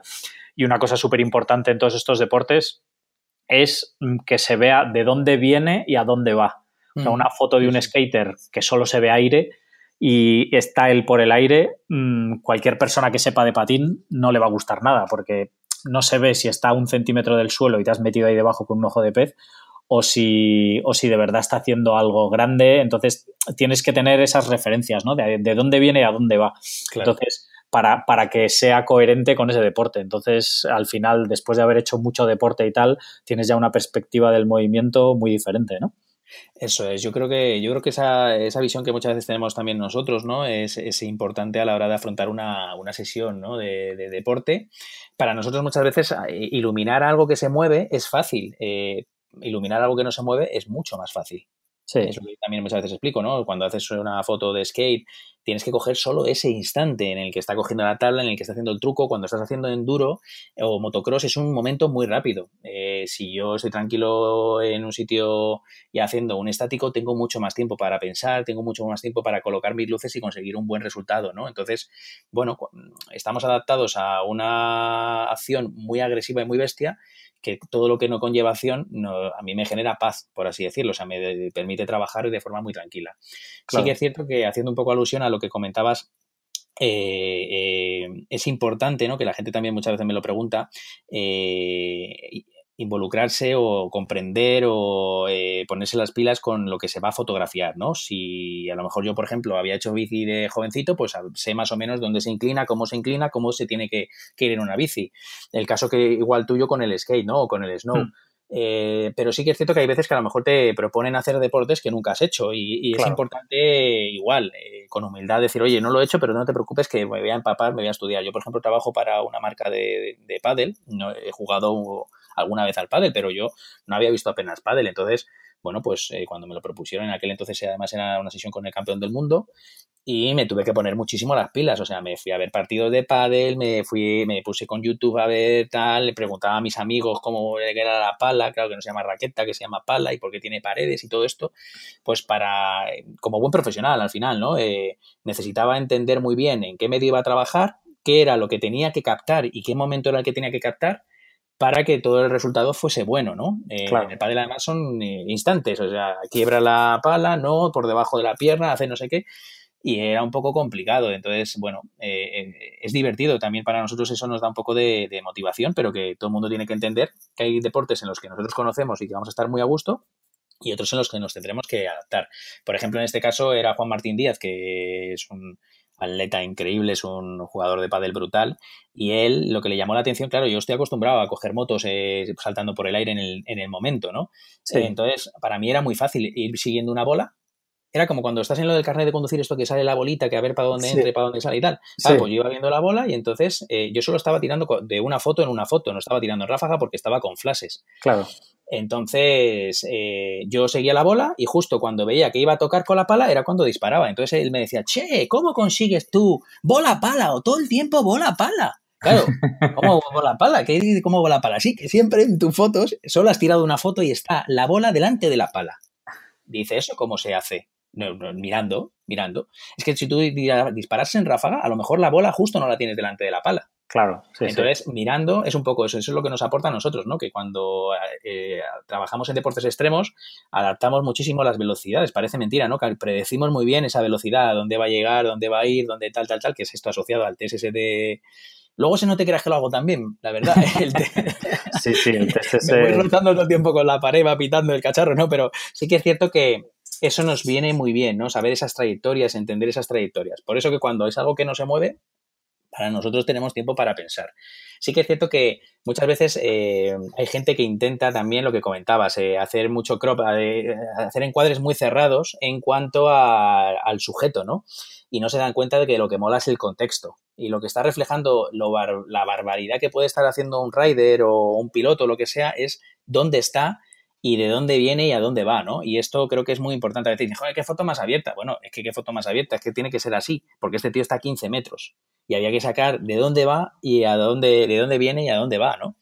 y una cosa súper importante en todos estos deportes es que se vea de dónde viene y a dónde va. O sea, mm. una foto de un skater que solo se ve aire y está él por el aire, mm, cualquier persona que sepa de patín no le va a gustar nada porque no se ve si está a un centímetro del suelo y te has metido ahí debajo con un ojo de pez o si, o si de verdad está haciendo algo grande. Entonces tienes que tener esas referencias, ¿no? De, dónde viene y a dónde va. Entonces para, para, que sea coherente con ese deporte. Entonces, al final, después de haber hecho mucho deporte y tal, tienes ya una perspectiva del movimiento muy diferente, ¿no? Eso es, yo creo que, yo creo que esa, esa visión que muchas veces tenemos también nosotros, ¿no? Es, es importante a la hora de afrontar una, una sesión ¿no? de, de, deporte. Para nosotros muchas veces eh, iluminar algo que se mueve es fácil, eh, iluminar algo que no se mueve es mucho más fácil. Sí. Eso que también muchas veces explico, ¿no? Cuando haces una foto de skate tienes que coger solo ese instante en el que está cogiendo la tabla, en el que está haciendo el truco. Cuando estás haciendo enduro o motocross es un momento muy rápido. Eh, si yo estoy tranquilo en un sitio y haciendo un estático, tengo mucho más tiempo para pensar, tengo mucho más tiempo para colocar mis luces y conseguir un buen resultado, ¿no? Entonces, bueno, estamos adaptados a una acción muy agresiva y muy bestia que todo lo que no conlleva acción a mí me genera paz, por así decirlo, o sea, me permite trabajar de forma muy tranquila. Sí que es cierto que haciendo un poco alusión a lo que comentabas eh, eh, es importante, ¿no? Que la gente también muchas veces me lo pregunta. Eh, involucrarse o comprender o ponerse las pilas con lo que se va a fotografiar, ¿no? Si a lo mejor yo, por ejemplo, había hecho bici de jovencito, pues sé más o menos dónde se inclina, cómo se inclina, cómo se tiene que, ir en una bici. El caso que igual tuyo con el skate, ¿no? O con el snow. Hmm. Eh, pero sí que es cierto que hay veces que a lo mejor te proponen hacer deportes que nunca has hecho y, es importante igual, eh, con humildad, decir, oye, no lo he hecho, pero no te preocupes que me voy a empapar, me voy a estudiar. Yo, por ejemplo, trabajo para una marca de, de, pádel, no, he jugado alguna vez al pádel, pero yo no había visto apenas pádel, entonces bueno, pues eh, cuando me lo propusieron en aquel entonces además era una sesión con el campeón del mundo y me tuve que poner muchísimo las pilas, o sea, me fui a ver partidos de pádel, me fui, me puse con YouTube a ver tal, le preguntaba a mis amigos cómo era la pala, claro que no se llama raqueta, que se llama pala y por qué tiene paredes y todo esto, pues para, como buen profesional al final, ¿no? Eh, necesitaba entender muy bien en qué medio iba a trabajar, qué era lo que tenía que captar y qué momento era el que tenía que captar para que todo el resultado fuese bueno, ¿no? Eh, en el pádel además son eh, instantes, o sea, quiebra la pala, no, por debajo de la pierna, hace no sé qué, y era un poco complicado. Entonces, bueno, eh, es divertido también para nosotros, eso nos da un poco de, motivación, pero que todo el mundo tiene que entender que hay deportes en los que nosotros conocemos y que vamos a estar muy a gusto y otros en los que nos tendremos que adaptar. Por ejemplo, en este caso era Juan Martín Díaz, que es un atleta increíble, es un jugador de pádel brutal y él lo que le llamó la atención, claro, yo estoy acostumbrado a coger motos eh, saltando por el aire en el, en el momento, ¿no? entonces, para mí era muy fácil ir siguiendo una bola. Era como cuando estás en lo del carnet de conducir, esto que sale la bolita, que a ver para dónde entra y para dónde sale y tal. pues yo iba viendo la bola y entonces eh, yo solo estaba tirando de una foto en una foto, no estaba tirando en ráfaga porque estaba con flashes. Claro. Entonces eh, yo seguía la bola y justo cuando veía que iba a tocar con la pala era cuando disparaba. Entonces él me decía, che, ¿cómo consigues tú bola pala o todo el tiempo bola pala? Claro, ¿cómo bola pala? ¿Qué, ¿Cómo bola pala? Sí, que siempre en tus fotos solo has tirado una foto y está la bola delante de la pala. Dice, ¿eso cómo se hace? Mirando, mirando. Es que si tú disparas en ráfaga, a lo mejor la bola justo no la tienes delante de la pala. Claro. Entonces, mirando es un poco eso. Eso es lo que nos aporta a nosotros, ¿no? Que cuando eh, trabajamos en deportes extremos, adaptamos muchísimo las velocidades. Parece mentira, ¿no? Que predecimos muy bien esa velocidad, dónde va a llegar, dónde va a ir, dónde tal, tal, tal, que es esto asociado al TSS Luego si no te creas que lo hago también, la verdad. sí, sí, el TSS... Me voy rotando todo el tiempo con la pared, va pitando el cacharro, ¿no? Pero sí que es cierto que eso nos viene muy bien, ¿no? Saber esas trayectorias, entender esas trayectorias. Por eso que cuando es algo que no se mueve, para nosotros tenemos tiempo para pensar. Sí que es cierto que muchas veces eh, hay gente que intenta también lo que comentabas, eh, hacer mucho crop, eh, hacer encuadres muy cerrados en cuanto al sujeto, ¿no? Y no se dan cuenta de que lo que mola es el contexto. Y lo que está reflejando la barbaridad que puede estar haciendo un rider o un piloto, o lo que sea, es dónde está y de dónde viene y a dónde va, ¿no? Y esto creo que es muy importante. A veces joder, ¿qué foto más abierta? Bueno, es que qué foto más abierta, es que tiene que ser así, porque este tío está a 15 metros y había que sacar de dónde va y a dónde, de dónde viene y a dónde va, ¿no?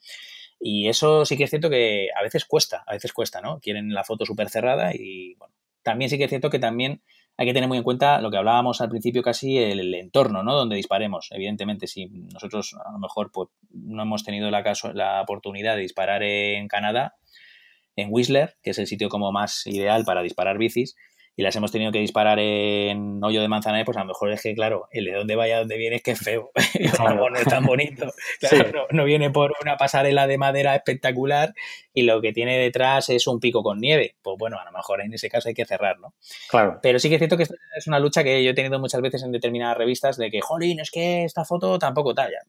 Y eso sí que es cierto que a veces cuesta, a veces cuesta, ¿no? Quieren la foto súper cerrada y, también sí que es cierto que también hay que tener muy en cuenta lo que hablábamos al principio casi, el, entorno, ¿no? Donde disparemos. Evidentemente, si nosotros a lo mejor pues, no hemos tenido la, caso, la oportunidad de disparar en Canadá, en Whistler, que es el sitio como más ideal para disparar bicis, y las hemos tenido que disparar en hoyo de manzana, pues a lo mejor es que, claro, el de dónde vaya, dónde viene es que es feo. no es tan bonito. no, viene por una pasarela de madera espectacular y lo que tiene detrás es un pico con nieve. Pues bueno, a lo mejor en ese caso hay que cerrar, ¿no? Claro. Pero sí que es cierto que es una lucha que yo he tenido muchas veces en determinadas revistas de que, jolín, es que esta foto tampoco talla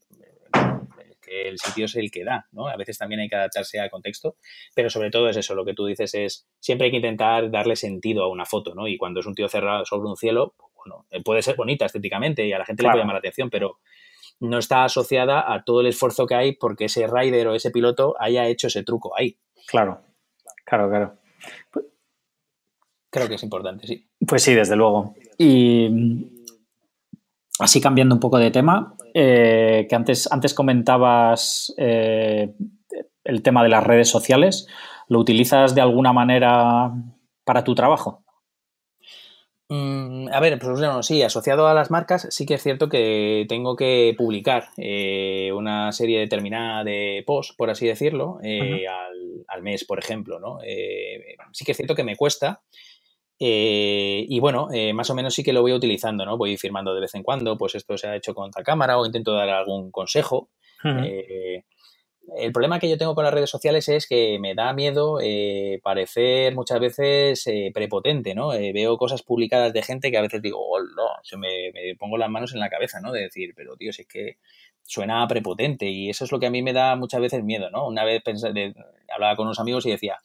el sitio es el que da, ¿no? A veces también hay que adaptarse al contexto, pero sobre todo es eso, lo que tú dices es, siempre hay que intentar darle sentido a una foto, ¿no? Y cuando es un tío cerrado sobre un cielo, pues, bueno, eh, puede ser bonita estéticamente y a la gente le puede llamar la atención, pero no está asociada a todo el esfuerzo que hay porque ese rider o ese piloto haya hecho ese truco ahí. Claro, claro, claro. Creo que es importante, sí. Pues sí, desde luego. Y así cambiando un poco de tema, eh, que antes, antes comentabas eh, el tema de las redes sociales, ¿lo utilizas de alguna manera para tu trabajo? Mm, a ver, pues bueno, sí, asociado a las marcas, sí que es cierto que tengo que publicar eh, una serie determinada de posts, por así decirlo, al, mes, por ejemplo, ¿no? sí que es cierto que me cuesta, eh, y bueno, eh, más o menos sí que lo voy utilizando, ¿no? Voy firmando de vez en cuando, pues esto se ha hecho con tal cámara o intento dar algún consejo. Eh, el problema que yo tengo con las redes sociales es que me da miedo parecer muchas veces prepotente, ¿no? veo cosas publicadas de gente que a veces digo, oh, no, se me, pongo las manos en la cabeza, ¿no? De decir, pero tío, si es que suena prepotente y eso es lo que a mí me da muchas veces miedo, ¿no? Una vez hablaba con unos amigos y decía,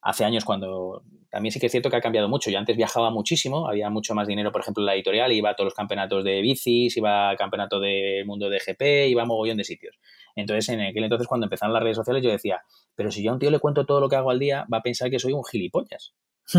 hace años cuando también sí que es cierto que ha cambiado mucho. Yo antes viajaba muchísimo, había mucho más dinero, por ejemplo, en la editorial, iba a todos los campeonatos de bicis, iba al campeonato del mundo de GP, iba a mogollón de sitios. Entonces, en aquel entonces, cuando empezaron las redes sociales, yo decía, pero si yo a un tío le cuento todo lo que hago al día, va a pensar que soy un gilipollas.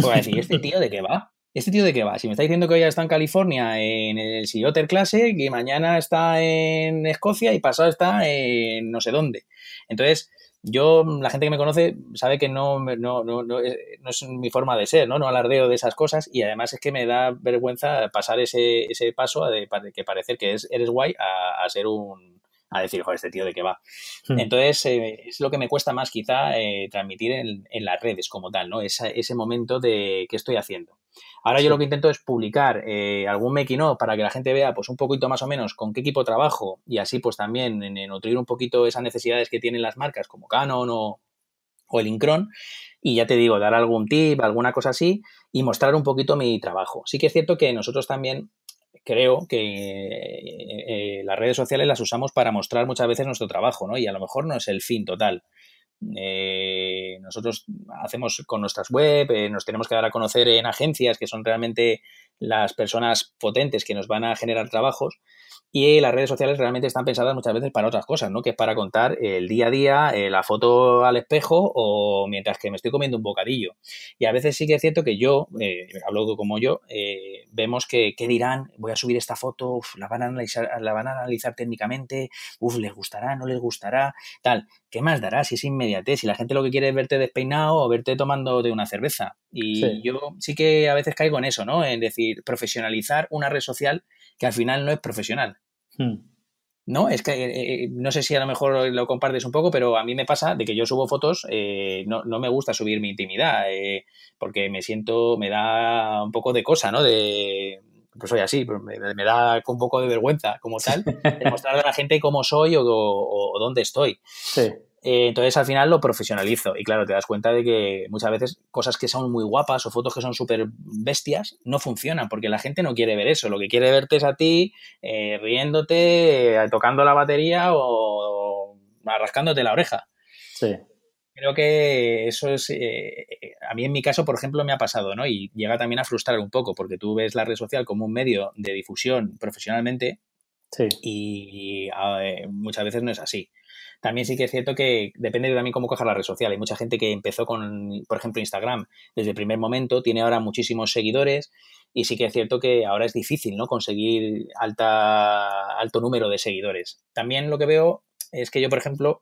Va a decir, ¿este tío de qué va? ¿Este tío de qué va? Si me está diciendo que hoy está en California en el Sea Classic y mañana está en Escocia y pasado está en no sé dónde. Entonces, yo, la gente que me conoce sabe que no, no, no, no, es, mi forma de ser, ¿no? No alardeo de esas cosas y además es que me da vergüenza pasar ese, ese paso de, que parecer que es, eres guay a, ser un, a decir, joder, este tío de qué va. Hmm. Entonces, eh, es lo que me cuesta más quizá eh, transmitir en, en, las redes como tal, ¿no? ese momento de qué estoy haciendo. Ahora yo lo que intento es publicar eh, algún making para que la gente vea pues un poquito más o menos con qué equipo trabajo y así pues también en, nutrir un poquito esas necesidades que tienen las marcas como Canon o, el Incron y ya te digo, dar algún tip, alguna cosa así y mostrar un poquito mi trabajo. Sí que es cierto que nosotros también creo que eh, eh, las redes sociales las usamos para mostrar muchas veces nuestro trabajo, ¿no? Y a lo mejor no es el fin total. Eh, nosotros hacemos con nuestras web, eh, nos tenemos que dar a conocer en agencias que son realmente las personas potentes que nos van a generar trabajos y las redes sociales realmente están pensadas muchas veces para otras cosas, ¿no? Que es para contar el día a día, eh, la foto al espejo o mientras que me estoy comiendo un bocadillo. Y a veces sí que es cierto que yo, eh, hablo como yo, eh, vemos que, ¿qué dirán? Voy a subir esta foto, la, van a analizar, la van a analizar técnicamente, uf, les gustará, no les gustará, tal. ¿Qué más dará si es inmediatez? Si la gente lo que quiere es verte despeinado o verte tomando de una cerveza. Y yo sí que a veces caigo en eso, ¿no? En decir, profesionalizar una red social que al final no es profesional. Hmm. ¿no? Es que eh, eh, no sé si a lo mejor lo compartes un poco, pero a mí me pasa de que yo subo fotos, eh, no, me gusta subir mi intimidad, porque me siento, me da un poco de cosa, ¿no? De, pues soy así, pues me, da un poco de vergüenza como tal, de mostrarle a la gente cómo soy o, o dónde estoy. Sí. Eh, entonces al final lo profesionalizo y claro, te das cuenta de que muchas veces cosas que son muy guapas o fotos que son súper bestias no funcionan porque la gente no quiere ver eso, lo que quiere verte es a ti eh, riéndote, eh, tocando la batería o, rascándote la oreja. Sí. Creo que eso es, a mí en mi caso, por ejemplo, me ha pasado, ¿no? Y llega también a frustrar un poco porque tú ves la red social como un medio de difusión profesionalmente sí. y muchas veces no es así. También sí que es cierto que depende de también cómo coja la red social. Hay mucha gente que empezó con, por ejemplo, Instagram desde el primer momento, tiene ahora muchísimos seguidores y sí que es cierto que ahora es difícil, ¿no? Conseguir alta, alto número de seguidores. También lo que veo es que yo, por ejemplo,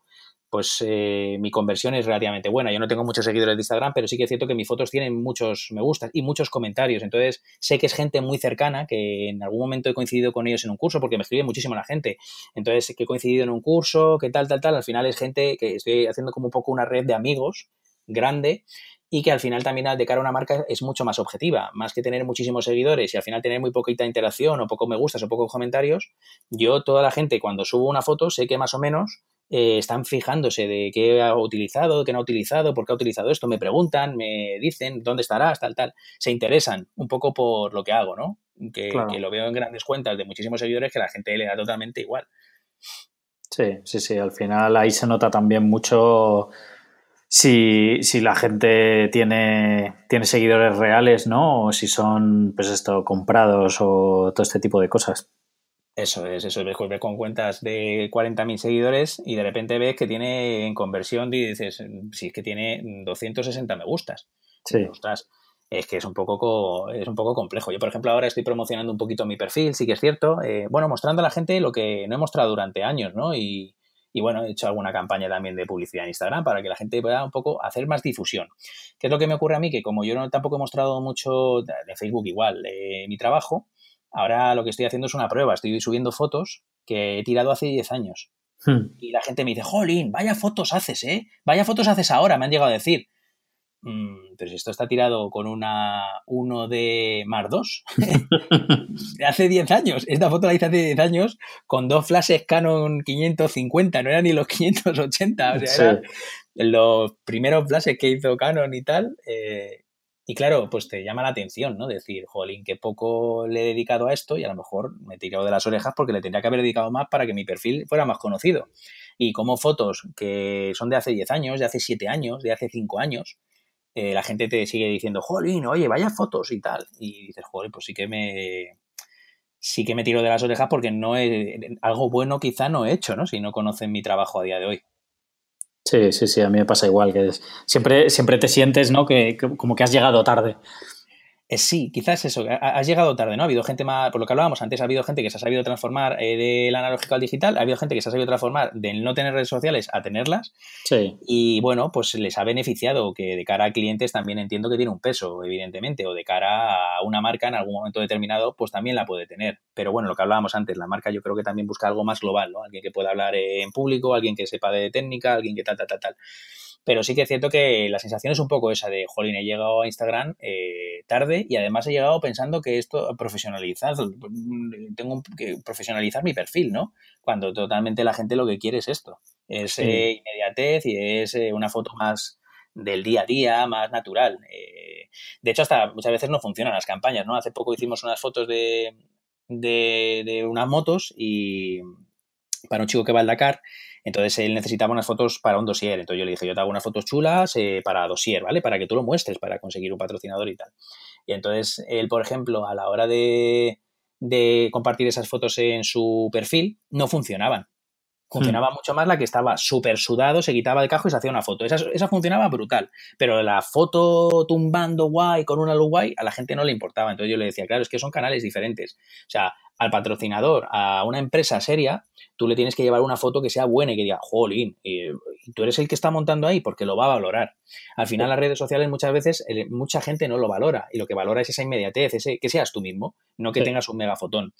pues eh, mi conversión es relativamente buena. Yo no tengo muchos seguidores de Instagram, pero sí que es cierto que mis fotos tienen muchos me gustan y muchos comentarios. Entonces, sé que es gente muy cercana, que en algún momento he coincidido con ellos en un curso, porque me escribe muchísimo la gente. Entonces, que he coincidido en un curso, que tal, tal, tal. Al final es gente que estoy haciendo como un poco una red de amigos grande y que al final también de cara a una marca es mucho más objetiva, más que tener muchísimos seguidores y al final tener muy poquita interacción o poco me gustas o pocos comentarios, yo toda la gente cuando subo una foto sé que más o menos eh, están fijándose de qué ha utilizado, qué no ha utilizado, por qué ha utilizado esto, me preguntan, me dicen dónde estarás, tal, tal, se interesan un poco por lo que hago, ¿no? Que, lo veo en grandes cuentas de muchísimos seguidores que la gente le da totalmente igual. Sí, sí, sí, al final ahí se nota también mucho si, si la gente tiene, tiene seguidores reales, ¿no? O si son, pues esto, comprados o todo este tipo de cosas. Eso es, eso es. Ves con cuentas de 40.000 seguidores y de repente ves que tiene en conversión y dices, si es que tiene 260 me gustas. Sí. Ostras, es que es un poco es un poco complejo. Yo, por ejemplo, ahora estoy promocionando un poquito mi perfil, sí que es cierto, eh, bueno, mostrando a la gente lo que no he mostrado durante años, ¿no? Y, y bueno, he hecho alguna campaña también de publicidad en Instagram para que la gente pueda un poco hacer más difusión. ¿Qué es lo que me ocurre a mí? Que como yo no, tampoco he mostrado mucho de Facebook igual eh, mi trabajo, ahora lo que estoy haciendo es una prueba. Estoy subiendo fotos que he tirado hace 10 años. Hmm. Y la gente me dice, jolín, vaya fotos haces, ¿eh? Vaya fotos haces ahora, me han llegado a decir. Mm, pero si esto está tirado con una 1 de más 2, de hace 10 años. Esta foto la hice hace 10 años con dos flashes Canon 550, no eran ni los 580, o sea, eran los primeros flashes que hizo Canon y tal. Eh, y claro, pues te llama la atención, ¿no? Decir, jolín, qué poco le he dedicado a esto y a lo mejor me he tirado de las orejas porque le tendría que haber dedicado más para que mi perfil fuera más conocido. Y como fotos que son de hace 10 años, de hace 7 años, de hace 5 años, eh, la gente te sigue diciendo, jolín, oye, vaya fotos y tal. Y dices, jolín, pues sí que me sí que me tiro de las orejas porque no he, algo bueno quizá no he hecho, ¿no? Si no conocen mi trabajo a día de hoy. Sí, sí, sí, a mí me pasa igual, que siempre, siempre te sientes, ¿no? que, como que has llegado tarde. Eh, sí, quizás eso, has llegado tarde, ¿no? Ha habido gente más, por lo que hablábamos antes, ha habido gente que se ha sabido transformar eh, del analógico al digital, ha habido gente que se ha sabido transformar del no tener redes sociales a tenerlas. Sí. Y bueno, pues les ha beneficiado, que de cara a clientes también entiendo que tiene un peso, evidentemente, o de cara a una marca en algún momento determinado, pues también la puede tener. Pero bueno, lo que hablábamos antes, la marca yo creo que también busca algo más global, ¿no? Alguien que pueda hablar en público, alguien que sepa de técnica, alguien que tal, tal, tal, tal. Pero sí que es cierto que la sensación es un poco esa de, jolín, he llegado a Instagram eh, tarde y además he llegado pensando que esto profesionalizar, tengo que profesionalizar mi perfil, ¿no? Cuando totalmente la gente lo que quiere es esto, es eh, inmediatez y es eh, una foto más del día a día, más natural. de hecho, hasta muchas veces no funcionan las campañas, ¿no? Hace poco hicimos unas fotos de, de, de unas motos y para un chico que va al Dakar entonces él necesitaba unas fotos para un dossier. Entonces yo le dije, yo te hago unas fotos chulas eh, para dossier, ¿vale? Para que tú lo muestres, para conseguir un patrocinador y tal. Y entonces él, por ejemplo, a la hora de, compartir esas fotos en su perfil, no funcionaban. Funcionaba hmm. mucho más la que estaba súper sudado, se quitaba el cajo y se hacía una foto. Esa, esa, funcionaba brutal. Pero la foto tumbando guay con una luz guay a la gente no le importaba. Entonces yo le decía, claro, es que son canales diferentes. O sea, al patrocinador, a una empresa seria, tú le tienes que llevar una foto que sea buena y que diga, jolín, y, tú eres el que está montando ahí porque lo va a valorar. Al final las redes sociales muchas veces mucha gente no lo valora y lo que valora es esa inmediatez, ese, que seas tú mismo, no que tengas un megafotón.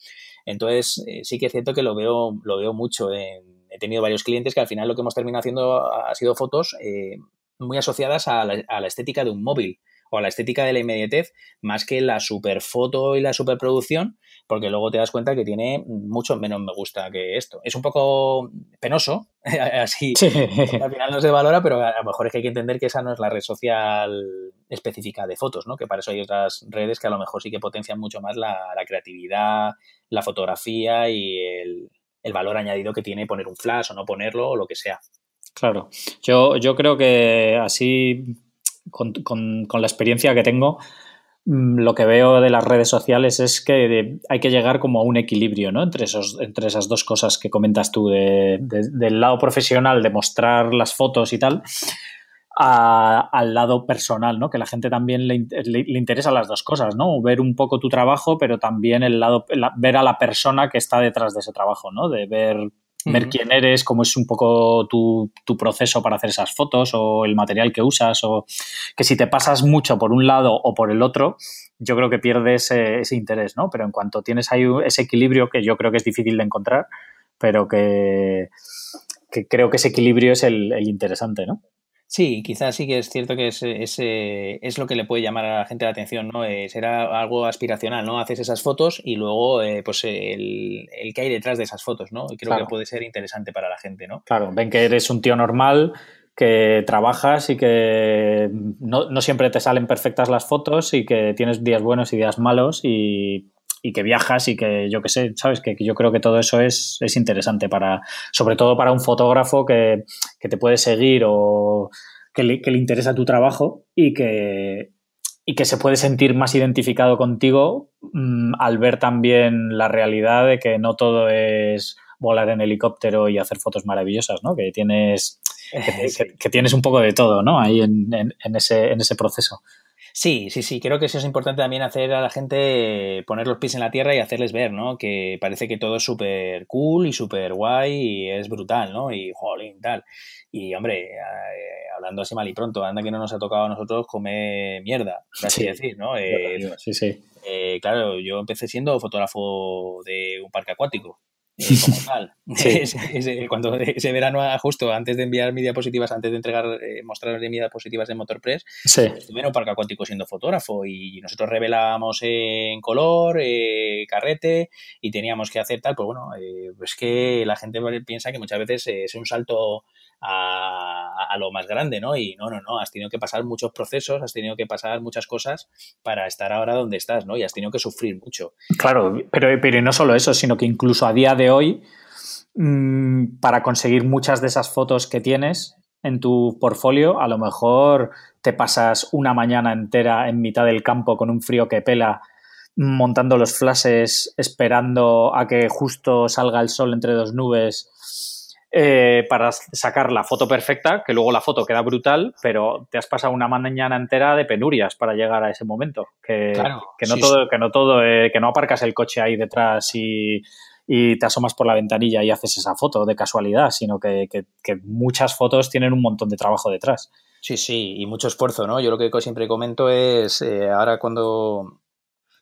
Entonces eh, sí que es cierto que lo veo, lo veo mucho. he tenido varios clientes que al final lo que hemos terminado haciendo ha sido fotos eh, muy asociadas a la estética de un móvil o a la estética de la inmediatez más que la superfoto y la superproducción, porque luego te das cuenta que tiene mucho menos me gusta que esto. Es un poco penoso, así al final no se valora, pero a lo mejor es que hay que entender que esa no es la red social específica de fotos, ¿no? Que para eso hay otras redes que a lo mejor sí que potencian mucho más la, creatividad, la fotografía y el, el valor añadido que tiene poner un flash o no ponerlo o lo que sea. Claro, yo, yo creo que así con, con, la experiencia que tengo, lo que veo de las redes sociales es que hay que llegar como a un equilibrio ¿no? entre, esos, entre esas dos cosas que comentas tú, de, del lado profesional, de mostrar las fotos y tal, al lado personal, ¿no? que la gente también le, le, interesa las dos cosas, ¿no? ver un poco tu trabajo, pero también el lado, ver a la persona que está detrás de ese trabajo, ¿no? de ver ver quién eres, cómo es un poco tu, proceso para hacer esas fotos o el material que usas o que si te pasas mucho por un lado o por el otro, yo creo que pierdes ese, interés, ¿no? Pero en cuanto tienes ahí ese equilibrio que yo creo que es difícil de encontrar, pero que, creo que ese equilibrio es el, el interesante, ¿no? Sí, quizás sí que es cierto que es, es, es, lo que le puede llamar a la gente la atención, ¿no? Eh, será algo aspiracional, ¿no? Haces esas fotos y luego, eh, pues, el, el, que hay detrás de esas fotos, ¿no? Y creo que puede ser interesante para la gente, ¿no? Claro, ven que eres un tío normal, que trabajas y que no, no siempre te salen perfectas las fotos y que tienes días buenos y días malos y y que viajas y que yo qué sé, ¿sabes? Que, yo creo que todo eso es, es, interesante para, sobre todo para un fotógrafo que, que te puede seguir o que le, que le, interesa tu trabajo y que, y que se puede sentir más identificado contigo mm, al ver también la realidad de que no todo es volar en helicóptero y hacer fotos maravillosas, ¿no? Que tienes, que, tienes un poco de todo, ¿no? Ahí en, en, en, ese, en ese proceso. Sí, sí, sí. Creo que eso es importante también hacer a la gente poner los pies en la tierra y hacerles ver, ¿no? Que parece que todo es súper cool y súper guay y es brutal, ¿no? Y jolín, tal. Y hombre, eh, hablando así mal y pronto, anda que no nos ha tocado a nosotros comer mierda, así decir, ¿no? Eh, sí, sí. Eh, claro, yo empecé siendo fotógrafo de un parque acuático. Eh, como tal. cuando ese verano, justo antes de enviar mi diapositivas, antes de entregar, eh, mostrar mi diapositivas en MotorPress, sí. estuve en un parque acuático siendo fotógrafo y nosotros revelábamos en color, eh, carrete y teníamos que hacer tal, pues bueno, eh, pues que la gente piensa que muchas veces es un salto a, lo más grande, ¿no? Y no, no, no, has tenido que pasar muchos procesos, has tenido que pasar muchas cosas para estar ahora donde estás, ¿no? Y has tenido que sufrir mucho. Claro, pero, pero no solo eso, sino que incluso a día de hoy, mmm, para conseguir muchas de esas fotos que tienes en tu portfolio, a lo mejor te pasas una mañana entera en mitad del campo con un frío que pela montando los flashes, esperando a que justo salga el sol entre dos nubes eh, para sacar la foto perfecta, que luego la foto queda brutal, pero te has pasado una mañana entera de penurias para llegar a ese momento. Que, claro, que no sí, todo, que no todo, eh, que no aparcas el coche ahí detrás y, y, te asomas por la ventanilla y haces esa foto de casualidad, sino que, que, que, muchas fotos tienen un montón de trabajo detrás. Sí, sí, y mucho esfuerzo, ¿no? Yo lo que siempre comento es, eh, ahora cuando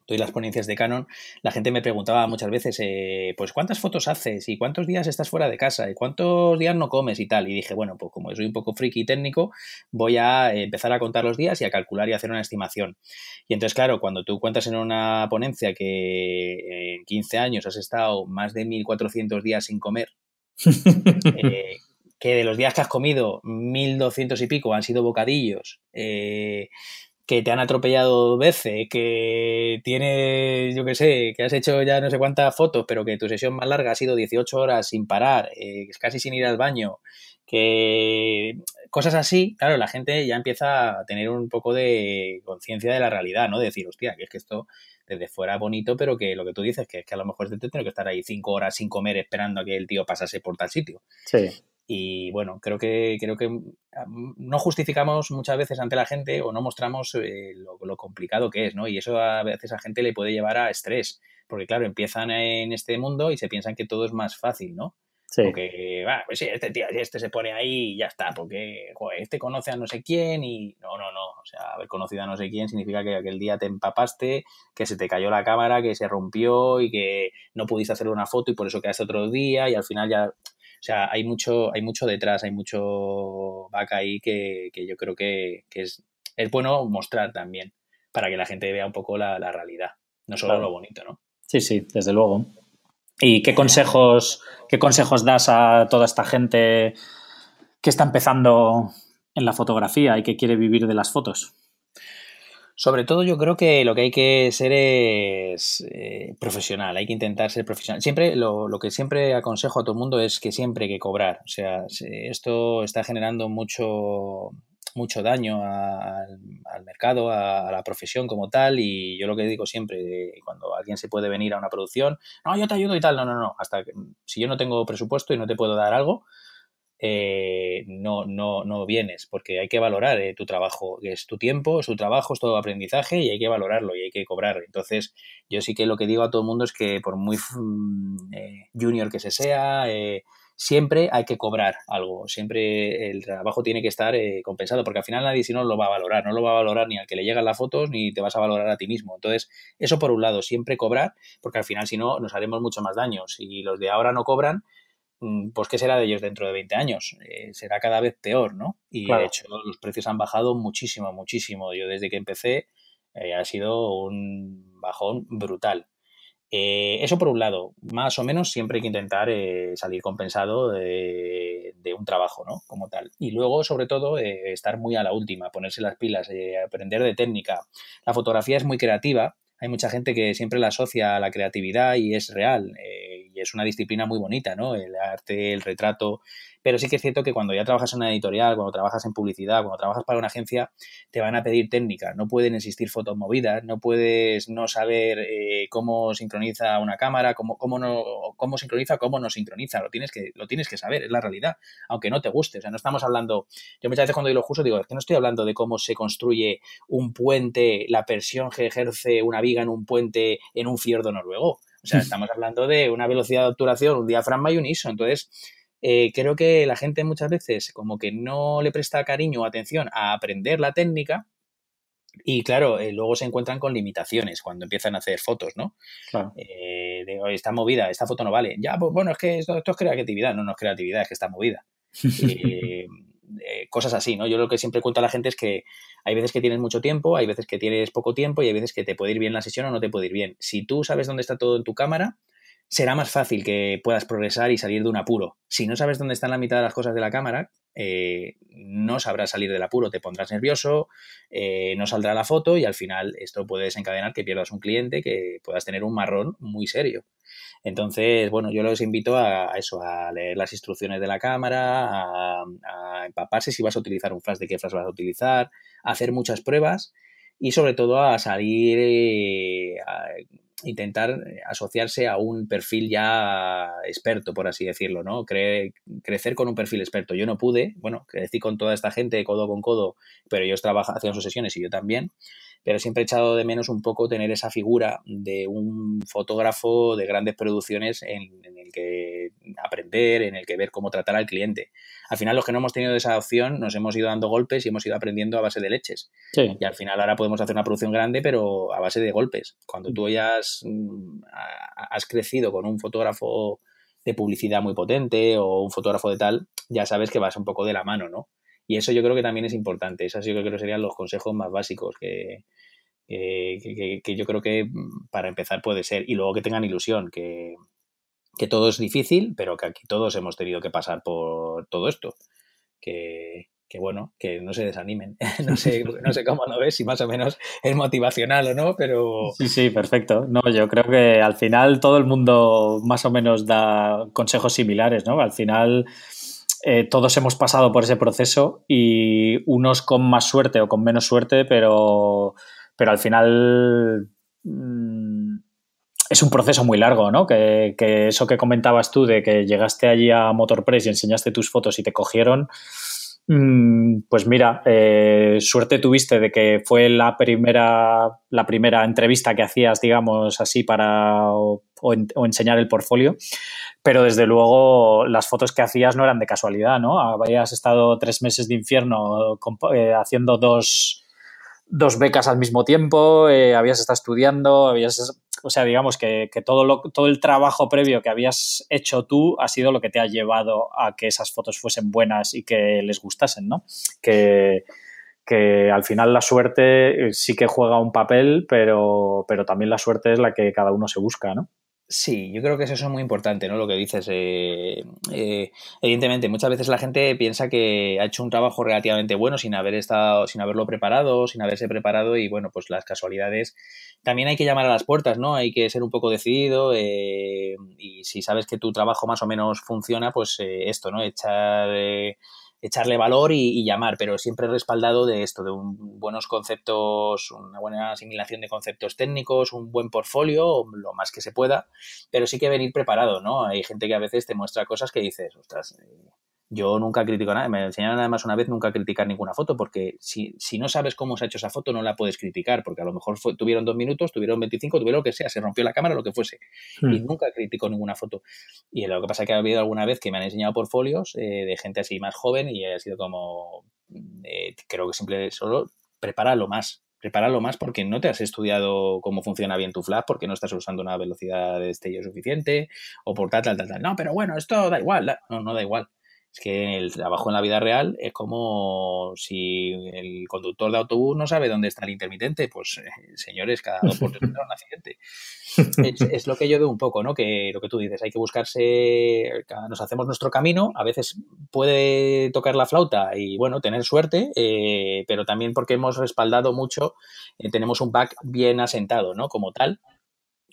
doy las ponencias de Canon, la gente me preguntaba muchas veces, eh, pues cuántas fotos haces y cuántos días estás fuera de casa y cuántos días no comes y tal. Y dije, bueno, pues como soy un poco friki y técnico, voy a empezar a contar los días y a calcular y hacer una estimación. Y entonces, claro, cuando tú cuentas en una ponencia que en 15 años has estado más de 1.400 días sin comer, eh, que de los días que has comido 1.200 y pico han sido bocadillos, eh, que te han atropellado veces, que tienes, yo qué sé, que has hecho ya no sé cuántas fotos, pero que tu sesión más larga ha sido 18 horas sin parar, eh, casi sin ir al baño, que cosas así, claro, la gente ya empieza a tener un poco de conciencia de la realidad, ¿no? De decir, hostia, que es que esto desde fuera bonito, pero que lo que tú dices, que es que a lo mejor te tengo que estar ahí cinco horas sin comer esperando a que el tío pasase por tal sitio. Sí. Y bueno, creo que, creo que no justificamos muchas veces ante la gente o no mostramos eh, lo, lo, complicado que es, ¿no? Y eso a veces a gente le puede llevar a estrés, porque claro, empiezan en este mundo y se piensan que todo es más fácil, ¿no? Sí. Porque, ah, pues sí, este tío, este se pone ahí y ya está, porque, joder, este conoce a no sé quién y no, no, no, o sea, haber conocido a no sé quién significa que aquel día te empapaste, que se te cayó la cámara, que se rompió y que no pudiste hacer una foto y por eso quedaste otro día y al final ya sea, hay mucho, hay mucho detrás, hay mucho vaca ahí que, que yo creo que, que, es, es bueno mostrar también para que la gente vea un poco la, la realidad, no solo claro. lo bonito, ¿no? Sí, sí, desde luego. ¿Y qué consejos, qué consejos das a toda esta gente que está empezando en la fotografía y que quiere vivir de las fotos? Sobre todo yo creo que lo que hay que ser es eh, profesional, hay que intentar ser profesional. Siempre, lo, lo, que siempre aconsejo a todo el mundo es que siempre hay que cobrar. O sea, esto está generando mucho, mucho daño a, al, mercado, a, a, la profesión como tal, y yo lo que digo siempre, cuando alguien se puede venir a una producción, no, yo te ayudo y tal, no, no, no, hasta que si yo no tengo presupuesto y no te puedo dar algo, eh, no, no, no vienes, porque hay que valorar eh, tu trabajo, es tu tiempo, es tu trabajo, es todo aprendizaje y hay que valorarlo y hay que cobrar. Entonces, yo sí que lo que digo a todo el mundo es que por muy eh, junior que se sea, eh, siempre hay que cobrar algo, siempre el trabajo tiene que estar compensado, porque al final nadie si no lo va a valorar, no lo va a valorar ni al que le llegan las fotos ni te vas a valorar a ti mismo. Entonces, eso por un lado, siempre cobrar, porque al final si no nos haremos mucho más daños. Y los de ahora no cobran, pues qué será de ellos dentro de 20 años, eh, será cada vez peor, ¿no? Y claro. de hecho los precios han bajado muchísimo, muchísimo. Yo desde que empecé eh, ha sido un bajón brutal. Eh, eso por un lado, más o menos siempre hay que intentar salir compensado de, de, un trabajo, ¿no? Como tal. Y luego, sobre todo, estar muy a la última, ponerse las pilas, aprender de técnica. La fotografía es muy creativa, hay mucha gente que siempre la asocia a la creatividad y es real. Eh, es una disciplina muy bonita, ¿no? El arte, el retrato, pero sí que es cierto que cuando ya trabajas en una editorial, cuando trabajas en publicidad, cuando trabajas para una agencia, te van a pedir técnica. No pueden existir fotos movidas, no puedes no saber eh, cómo sincroniza una cámara, cómo, cómo, no, cómo sincroniza, cómo no sincroniza. Lo tienes, que, lo tienes que saber, es la realidad, aunque no te guste. O sea, no estamos hablando. Yo muchas veces cuando digo cursos digo, es que no estoy hablando de cómo se construye un puente, la presión que ejerce una viga en un puente en un fiordo noruego. O sea, estamos hablando de una velocidad de obturación, un diafragma y un ISO. Entonces, eh, creo que la gente muchas veces como que no le presta cariño o atención a aprender la técnica y claro, eh, luego se encuentran con limitaciones cuando empiezan a hacer fotos, ¿no? Eh, de, esta movida, esta foto no vale. Ya, pues bueno, es que esto, es creatividad. No, no es creatividad, es que está movida. cosas así, ¿no? Yo lo que siempre cuento a la gente es que hay veces que tienes mucho tiempo, hay veces que tienes poco tiempo y hay veces que te puede ir bien la sesión o no te puede ir bien. Si tú sabes dónde está todo en tu cámara, será más fácil que puedas progresar y salir de un apuro. Si no sabes dónde están la mitad de las cosas de la cámara, eh, no sabrás salir del apuro, te pondrás nervioso, eh, no saldrá la foto y al final esto puede desencadenar que pierdas un cliente, que puedas tener un marrón muy serio. Entonces, bueno, yo los invito a, eso, a leer las instrucciones de la cámara, a, a, empaparse si vas a utilizar un flash, de qué flash vas a utilizar, a hacer muchas pruebas y sobre todo a salir eh, intentar eh, asociarse a un perfil ya experto, por así decirlo, ¿no? crecer con un perfil experto. Yo no pude, bueno, crecí con toda esta gente codo con codo, pero ellos trabajan, hacían sus sesiones y yo también, pero siempre he echado de menos un poco tener esa figura de un fotógrafo de grandes producciones en, el que aprender, en el que ver cómo tratar al cliente. Al final, los que no hemos tenido esa opción, nos hemos ido dando golpes y hemos ido aprendiendo a base de leches. Y al final ahora podemos hacer una producción grande, pero a base de golpes. Cuando tú ya has, mm, has crecido con un fotógrafo de publicidad muy potente o un fotógrafo de tal, ya sabes que vas un poco de la mano, ¿no? Y eso yo creo que también es importante. Esos yo creo que serían los consejos más básicos que, que, yo creo que mm, para empezar puede ser. Y luego que tengan ilusión, que, que todo es difícil, pero que aquí todos hemos tenido que pasar por todo esto. Que, que bueno, que no se desanimen. no, sé, no sé cómo lo ves, si más o menos es motivacional o no, pero... Sí, sí, perfecto. No, yo creo que al final todo el mundo más o menos da consejos similares, ¿no? Al final eh, todos hemos pasado por ese proceso y unos con más suerte o con menos suerte, pero, pero al final mm, es un proceso muy largo, ¿no? Que, eso que comentabas tú de que llegaste allí a Motorpress y enseñaste tus fotos y te cogieron, mm, pues mira, eh, suerte tuviste de que fue la primera, la primera entrevista que hacías, digamos, así para o, enseñar el portfolio pero desde luego las fotos que hacías no eran de casualidad, ¿no? Habías estado tres meses de infierno eh, haciendo dos, becas al mismo tiempo, eh, habías estado estudiando, habías, o sea, digamos que, todo, lo, todo el trabajo previo que habías hecho tú ha sido lo que te ha llevado a que esas fotos fuesen buenas y que les gustasen, ¿no? Que, al final la suerte sí que juega un papel, pero, pero también la suerte es la que cada uno se busca, ¿no? Sí, yo creo que eso es muy importante, ¿no? Lo que dices. Eh, eh, evidentemente, muchas veces la gente piensa que ha hecho un trabajo relativamente bueno sin haber estado, sin haberlo preparado, sin haberse preparado, y bueno, pues las casualidades. También hay que llamar a las puertas, ¿no? Hay que ser un poco decidido. Eh, y si sabes que tu trabajo más o menos funciona, pues esto, ¿no? Echar echarle valor y, llamar, pero siempre respaldado de esto, de un, buenos conceptos, una buena asimilación de conceptos técnicos, un buen portfolio, lo más que se pueda, pero sí que venir preparado, ¿no? Hay gente que a veces te muestra cosas que dices, ostras, eh, yo nunca critico nada, me enseñaron además una vez nunca criticar ninguna foto, porque si, si, no sabes cómo se ha hecho esa foto, no la puedes criticar, porque a lo mejor tuvieron dos minutos, tuvieron 25, tuvieron lo que sea, se rompió la cámara, lo que fuese. Y hmm. nunca critico ninguna foto. Y lo que pasa es que ha habido alguna vez que me han enseñado portfolios eh, de gente así más joven y ha sido como, eh, creo que simplemente solo prepáralo más, prepáralo más porque no te has estudiado cómo funciona bien tu flash, porque no estás usando una velocidad de destello suficiente, o por tal, tal, tal, tal. No, pero bueno, esto da igual. No, no da igual. Es que el trabajo en la vida real es como si el conductor de autobús no sabe dónde está el intermitente. Pues, eh, señores, cada dos por tres un accidente. Es, lo que yo veo un poco, ¿no? Que lo que tú dices, hay que buscarse, nos hacemos nuestro camino, a veces puede tocar la flauta y, bueno, tener suerte, eh, pero también porque hemos respaldado mucho, eh, tenemos un back bien asentado, ¿no? Como tal,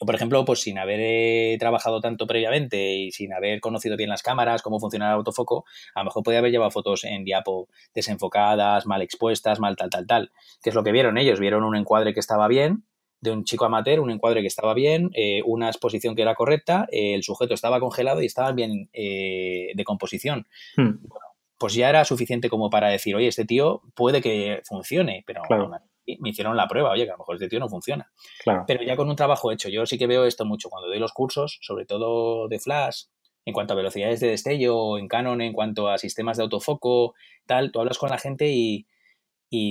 por ejemplo, pues sin haber eh, trabajado tanto previamente y sin haber conocido bien las cámaras, cómo funciona el autofoco, a lo mejor podía haber llevado fotos en diapo desenfocadas, mal expuestas, mal tal, tal, tal. ¿Qué es lo que vieron ellos? Vieron un encuadre que estaba bien, de un chico amateur, un encuadre que estaba bien, eh, una exposición que era correcta, eh, el sujeto estaba congelado y estaba bien de composición. Hmm. pues ya era suficiente como para decir, oye, este tío puede que funcione, pero me hicieron la prueba, oye, que a lo mejor este tío no funciona. Pero ya con un trabajo hecho, yo sí que veo esto mucho cuando doy los cursos, sobre todo de flash, en cuanto a velocidades de destello, en Canon, en cuanto a sistemas de autofoco, tal, tú hablas con la gente y,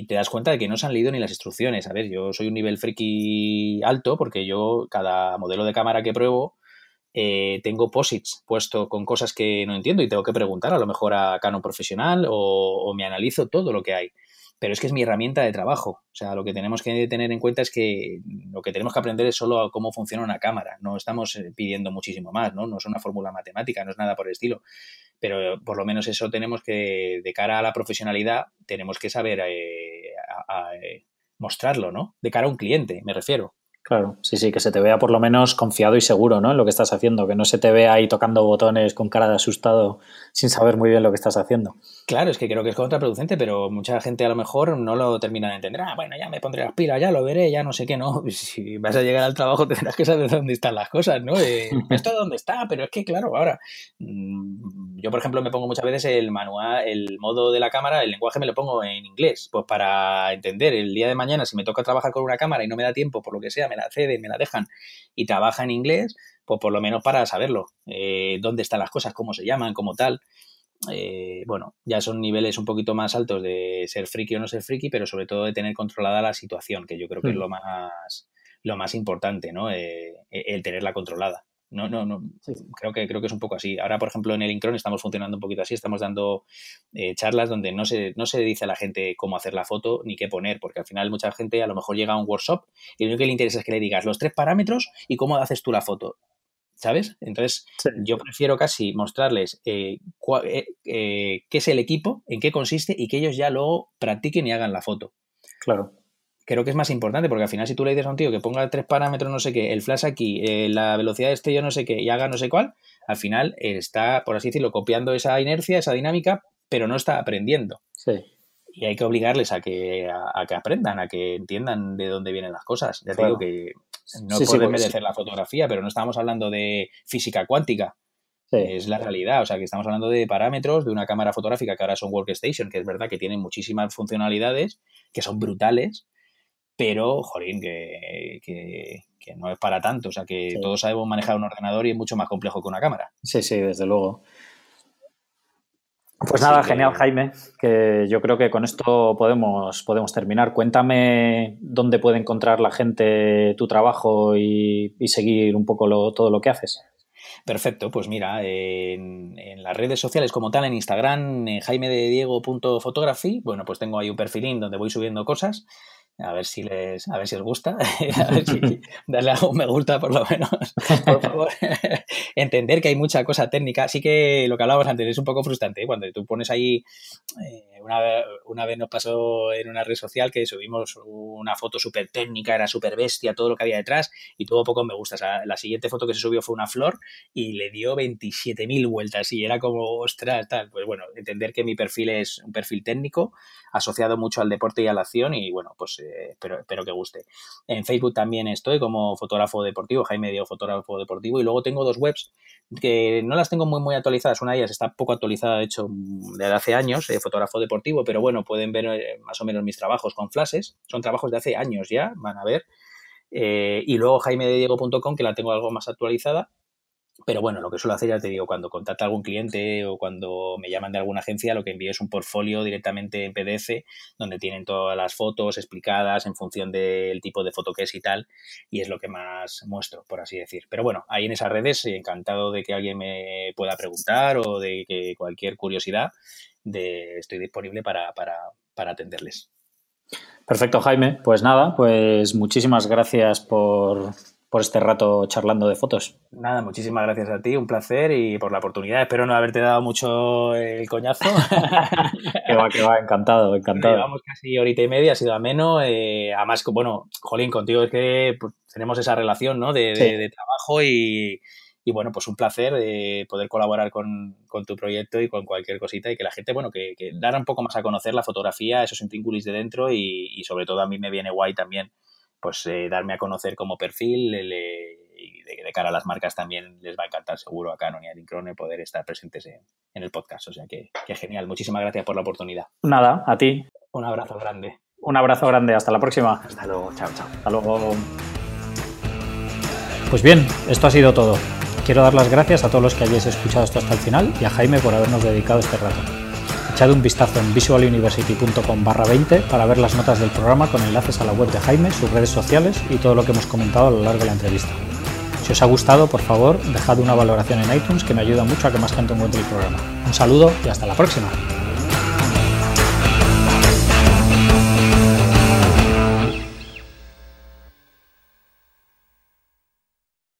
te das cuenta de que no se han leído ni las instrucciones. A ver, yo soy un nivel friki alto porque yo cada modelo de cámara que pruebo eh, tengo posits puesto con cosas que no entiendo y tengo que preguntar a lo mejor a Canon profesional o me analizo todo lo que hay pero es que es mi herramienta de trabajo. O sea, lo que tenemos que tener en cuenta es que lo que tenemos que aprender es solo cómo funciona una cámara. No estamos eh, pidiendo muchísimo más, ¿no? No es una fórmula matemática, no es nada por el estilo. Pero por lo menos eso tenemos que, de cara a la profesionalidad, tenemos que saber eh, eh, mostrarlo, ¿no? De cara a un cliente, me refiero. Claro, sí, sí, que se te vea por lo menos confiado y seguro, ¿no? En lo que estás haciendo, que no se te vea ahí tocando botones con cara de asustado sin saber muy bien lo que estás haciendo. Claro, es que creo que es contraproducente, pero mucha gente a lo mejor no lo termina de entender. Ah, bueno, ya me pondré las pilas, ya lo veré, ya no sé qué, no. Si vas a llegar al trabajo tendrás que saber dónde están las cosas, ¿no? Eh, esto dónde está, pero es que claro, ahora mm, yo por ejemplo me pongo muchas veces el manual, el modo de la cámara, el lenguaje me lo pongo en inglés, pues para entender el día de mañana si me toca trabajar con una cámara y no me da tiempo por lo que sea, me la ceden, me la dejan y trabaja en inglés, pues por lo menos para saberlo, eh, dónde están las cosas, cómo se llaman, como tal. Eh, bueno, ya son niveles un poquito más altos de ser friki o no ser friki, pero sobre todo de tener controlada la situación, que yo creo que es hmm. lo más, lo más importante, ¿no? Eh, el tenerla controlada. No, no, no. Creo que creo que es un poco así. Ahora, por ejemplo, en el Incron estamos funcionando un poquito así. Estamos dando eh, charlas donde no se, no se dice a la gente cómo hacer la foto ni qué poner, porque al final mucha gente a lo mejor llega a un workshop y lo único que le interesa es que le digas los tres parámetros y cómo haces tú la foto. ¿Sabes? Entonces, yo prefiero casi mostrarles eh, eh, qué es el equipo, en qué consiste y que ellos ya luego practiquen y hagan la foto. Claro creo que es más importante, porque al final si tú le dices a un tío que ponga tres parámetros no sé qué, el flash aquí, eh, la velocidad de yo no sé qué y haga no sé cuál, al final está, por así decirlo, copiando esa inercia, esa dinámica, pero no está aprendiendo. Sí. Y hay que obligarles a que, a, que aprendan, a que entiendan de dónde vienen las cosas. Ya te digo que no sí, puede merecer la fotografía, pero no estamos hablando de física cuántica. Es la realidad, o sea que estamos hablando de parámetros de una cámara fotográfica que ahora son workstation, que es verdad que tienen muchísimas funcionalidades, que son brutales, pero, jorín, que, no es para tanto. O sea, que todos sabemos manejar un ordenador y es mucho más complejo que una cámara. Sí, sí, desde luego. Pues nada, genial, Jaime, que yo creo que con esto podemos, podemos terminar. Cuéntame dónde puede encontrar la gente tu trabajo y, seguir un poco todo lo que haces. Perfecto, pues mira, en, las redes sociales como tal, en Instagram, en jaime de diego.photography, bueno, pues tengo ahí un perfilín donde voy subiendo cosas a ver si les, a ver si os gusta, a ver si darle a un me gusta por lo menos, por favor, entender que hay mucha cosa técnica, sí que lo que hablábamos antes es un poco frustrante, ¿eh? cuando tú pones ahí, eh, una, una, vez nos pasó en una red social que subimos una foto súper técnica, era súper bestia, todo lo que había detrás y tuvo poco me gusta, la siguiente foto que se subió fue una flor y le dio 27.000 vueltas y era como, ostras, tal, pues bueno, entender que mi perfil es un perfil técnico asociado mucho al deporte y a la acción y bueno, pues eh, espero, que guste. En Facebook también estoy como fotógrafo deportivo, Jaime Diego Fotógrafo Deportivo y luego tengo dos webs que no las tengo muy muy actualizadas, una de ellas está poco actualizada de hecho desde hace años, eh, fotógrafo deportivo, pero bueno, pueden ver eh, más o menos mis trabajos con flashes, son trabajos de hace años ya, van a ver. y luego jaimedediego.com, que la tengo algo más actualizada, pero bueno, lo que suelo hacer, ya te digo, cuando contacta algún cliente o cuando me llaman de alguna agencia, lo que envío es un portfolio directamente en PDF, donde tienen todas las fotos explicadas en función del tipo de foto que es y tal, y es lo que más muestro, por así decir. Pero bueno, ahí en esas redes, encantado de que alguien me pueda preguntar o de que cualquier curiosidad, de, estoy disponible para, para, para atenderles. Perfecto, Jaime. Pues nada, pues muchísimas gracias por por este rato charlando de fotos. Nada, muchísimas gracias a ti, un placer y por la oportunidad. Espero no haberte dado mucho el coñazo. que va, que va, encantado, encantado. Llevamos casi horita y media, ha sido ameno. Eh, además, bueno, Jolín, contigo es que pues, tenemos esa relación ¿no? de, de trabajo y, y bueno, pues un placer de poder colaborar con, tu proyecto y con cualquier cosita y que la gente, bueno, que, que dar un poco más a conocer la fotografía, esos intrínculos de dentro y, sobre todo a mí me viene guay también, pues eh, darme a conocer como perfil y de, cara a las marcas también les va a encantar seguro a Canon y a Lincrone poder estar presentes en, en, el podcast. O sea que, que genial. Muchísimas gracias por la oportunidad. Nada, a ti. Un abrazo grande. Un abrazo grande. Hasta la próxima. Hasta luego. Chao, chao. Hasta luego. Pues bien, esto ha sido todo. Quiero dar las gracias a todos los que hayáis escuchado esto hasta el final y a Jaime por habernos dedicado este rato. Echad un vistazo en visualuniversity.com barra 20 para ver las notas del programa con enlaces a la web de Jaime, sus redes sociales y todo lo que hemos comentado a lo largo de la entrevista. Si os ha gustado, por favor, dejad una valoración en iTunes que me ayuda mucho a que más gente encuentre el programa. Un saludo y hasta la próxima.